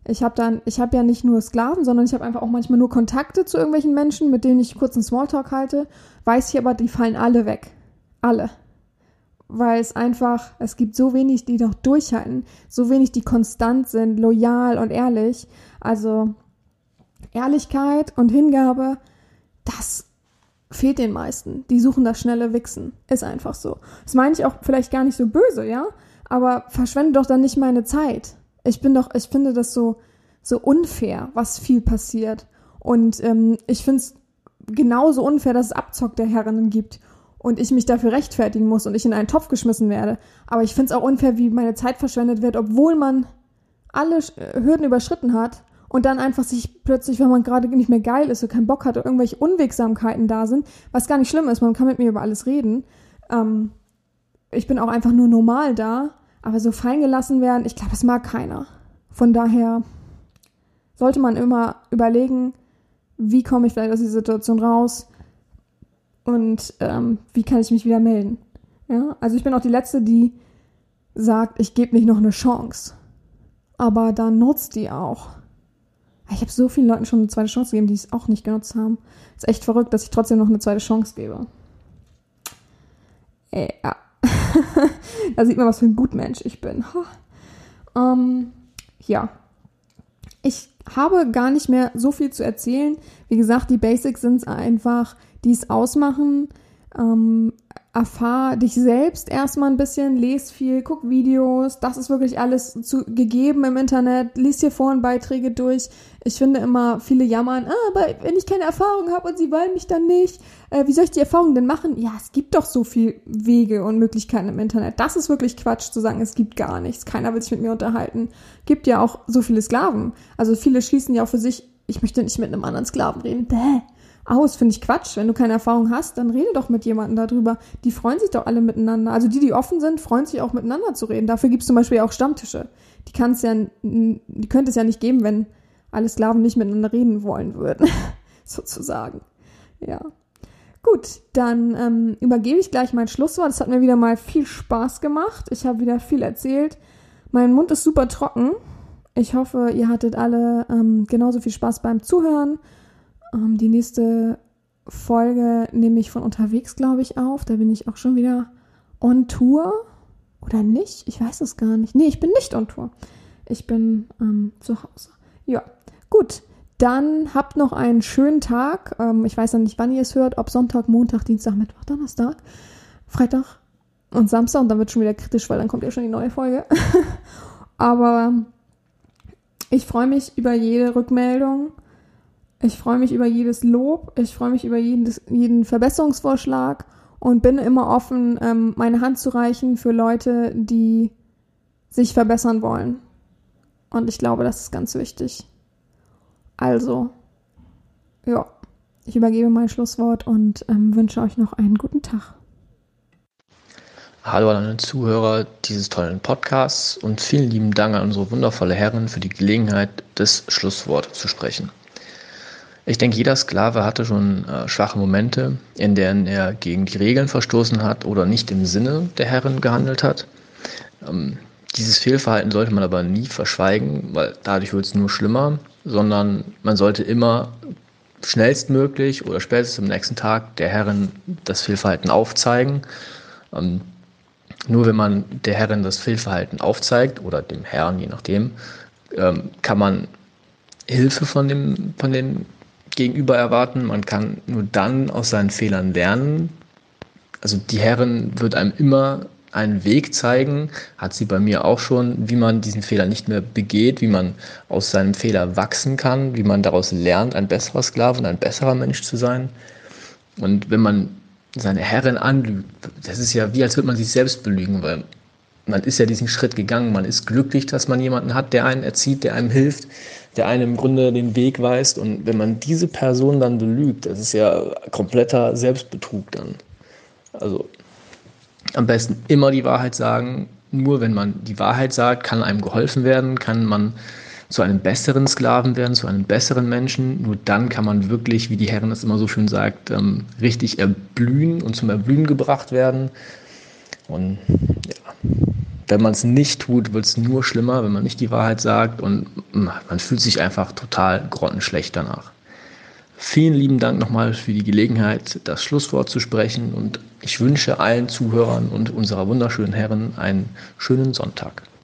ich habe dann, ich habe ja nicht nur Sklaven, sondern ich habe einfach auch manchmal nur Kontakte zu irgendwelchen Menschen, mit denen ich kurz einen Smalltalk halte. Weiß ich aber, die fallen alle weg. Alle weil es einfach, es gibt so wenig, die noch durchhalten, so wenig, die konstant sind, loyal und ehrlich. Also Ehrlichkeit und Hingabe, das fehlt den meisten. Die suchen das schnelle Wichsen. Ist einfach so. Das meine ich auch vielleicht gar nicht so böse, ja? Aber verschwende doch dann nicht meine Zeit. Ich bin doch, ich finde das so, so unfair, was viel passiert. Und ähm, ich finde es genauso unfair, dass es Abzock der Herrinnen gibt und ich mich dafür rechtfertigen muss und ich in einen Topf geschmissen werde. Aber ich finde es auch unfair, wie meine Zeit verschwendet wird, obwohl man alle Hürden überschritten hat und dann einfach sich plötzlich, wenn man gerade nicht mehr geil ist oder keinen Bock hat oder irgendwelche Unwegsamkeiten da sind, was gar nicht schlimm ist, man kann mit mir über alles reden. Ähm, ich bin auch einfach nur normal da, aber so fein gelassen werden, ich glaube, das mag keiner. Von daher sollte man immer überlegen, wie komme ich vielleicht aus dieser Situation raus, und ähm, wie kann ich mich wieder melden. Ja, also ich bin auch die Letzte, die sagt, ich gebe nicht noch eine Chance. Aber dann nutzt die auch. Ich habe so vielen Leuten schon eine zweite Chance gegeben, die es auch nicht genutzt haben. Ist echt verrückt, dass ich trotzdem noch eine zweite Chance gebe. Ja. da sieht man, was für ein Gutmensch ich bin. ähm, ja. Ich habe gar nicht mehr so viel zu erzählen. Wie gesagt, die Basics sind einfach die es ausmachen. Ähm, erfahr dich selbst erstmal ein bisschen, les viel, guck Videos, das ist wirklich alles zu, gegeben im Internet, lies dir Forenbeiträge durch. Ich finde immer, viele jammern, ah, aber wenn ich keine Erfahrung habe und sie wollen mich dann nicht, äh, wie soll ich die Erfahrung denn machen? Ja, es gibt doch so viel Wege und Möglichkeiten im Internet. Das ist wirklich Quatsch zu sagen, es gibt gar nichts, keiner will sich mit mir unterhalten. Gibt ja auch so viele Sklaven. Also viele schließen ja auch für sich, ich möchte nicht mit einem anderen Sklaven reden. Bäh aus. Finde ich Quatsch. Wenn du keine Erfahrung hast, dann rede doch mit jemandem darüber. Die freuen sich doch alle miteinander. Also die, die offen sind, freuen sich auch miteinander zu reden. Dafür gibt es zum Beispiel auch Stammtische. Die kann es ja, die könnte es ja nicht geben, wenn alle Sklaven nicht miteinander reden wollen würden. Sozusagen. Ja. Gut, dann ähm, übergebe ich gleich mein Schlusswort. Es hat mir wieder mal viel Spaß gemacht. Ich habe wieder viel erzählt. Mein Mund ist super trocken. Ich hoffe, ihr hattet alle ähm, genauso viel Spaß beim Zuhören. Ähm, die nächste Folge nehme ich von unterwegs, glaube ich, auf. Da bin ich auch schon wieder on Tour. Oder nicht? Ich weiß es gar nicht. Nee, ich bin nicht on Tour. Ich bin ähm, zu Hause. Ja, gut. Dann habt noch einen schönen Tag. Ähm, ich weiß noch nicht, wann ihr es hört. Ob Sonntag, Montag, Dienstag, Mittwoch, Donnerstag, Freitag und Samstag. Und dann wird schon wieder kritisch, weil dann kommt ja schon die neue Folge. Aber ich freue mich über jede Rückmeldung. Ich freue mich über jedes Lob, ich freue mich über jeden, jeden Verbesserungsvorschlag und bin immer offen, ähm, meine Hand zu reichen für Leute, die sich verbessern wollen. Und ich glaube, das ist ganz wichtig. Also, ja, ich übergebe mein Schlusswort und ähm, wünsche euch noch einen guten Tag. Hallo an alle Zuhörer dieses tollen Podcasts und vielen lieben Dank an unsere wundervolle Herren für die Gelegenheit, das Schlusswort zu sprechen. Ich denke, jeder Sklave hatte schon äh, schwache Momente, in denen er gegen die Regeln verstoßen hat oder nicht im Sinne der Herren gehandelt hat. Ähm, dieses Fehlverhalten sollte man aber nie verschweigen, weil dadurch wird es nur schlimmer, sondern man sollte immer schnellstmöglich oder spätestens am nächsten Tag der Herren das Fehlverhalten aufzeigen. Ähm, nur wenn man der Herrin das Fehlverhalten aufzeigt oder dem Herrn, je nachdem, ähm, kann man Hilfe von dem, von dem Gegenüber erwarten. Man kann nur dann aus seinen Fehlern lernen. Also die Herrin wird einem immer einen Weg zeigen, hat sie bei mir auch schon, wie man diesen Fehler nicht mehr begeht, wie man aus seinem Fehler wachsen kann, wie man daraus lernt, ein besserer Sklave und ein besserer Mensch zu sein. Und wenn man seine Herrin anlügt, das ist ja wie, als würde man sich selbst belügen, weil man ist ja diesen Schritt gegangen, man ist glücklich, dass man jemanden hat, der einen erzieht, der einem hilft, der einem im Grunde den Weg weist. Und wenn man diese Person dann belügt, das ist ja kompletter Selbstbetrug dann. Also am besten immer die Wahrheit sagen. Nur wenn man die Wahrheit sagt, kann einem geholfen werden, kann man zu einem besseren Sklaven werden, zu einem besseren Menschen. Nur dann kann man wirklich, wie die Herren das immer so schön sagt, ähm, richtig erblühen und zum Erblühen gebracht werden. Und ja, wenn man es nicht tut, wird es nur schlimmer, wenn man nicht die Wahrheit sagt und man fühlt sich einfach total grottenschlecht danach. Vielen lieben Dank nochmal für die Gelegenheit, das Schlusswort zu sprechen und ich wünsche allen Zuhörern und unserer wunderschönen Herren einen schönen Sonntag.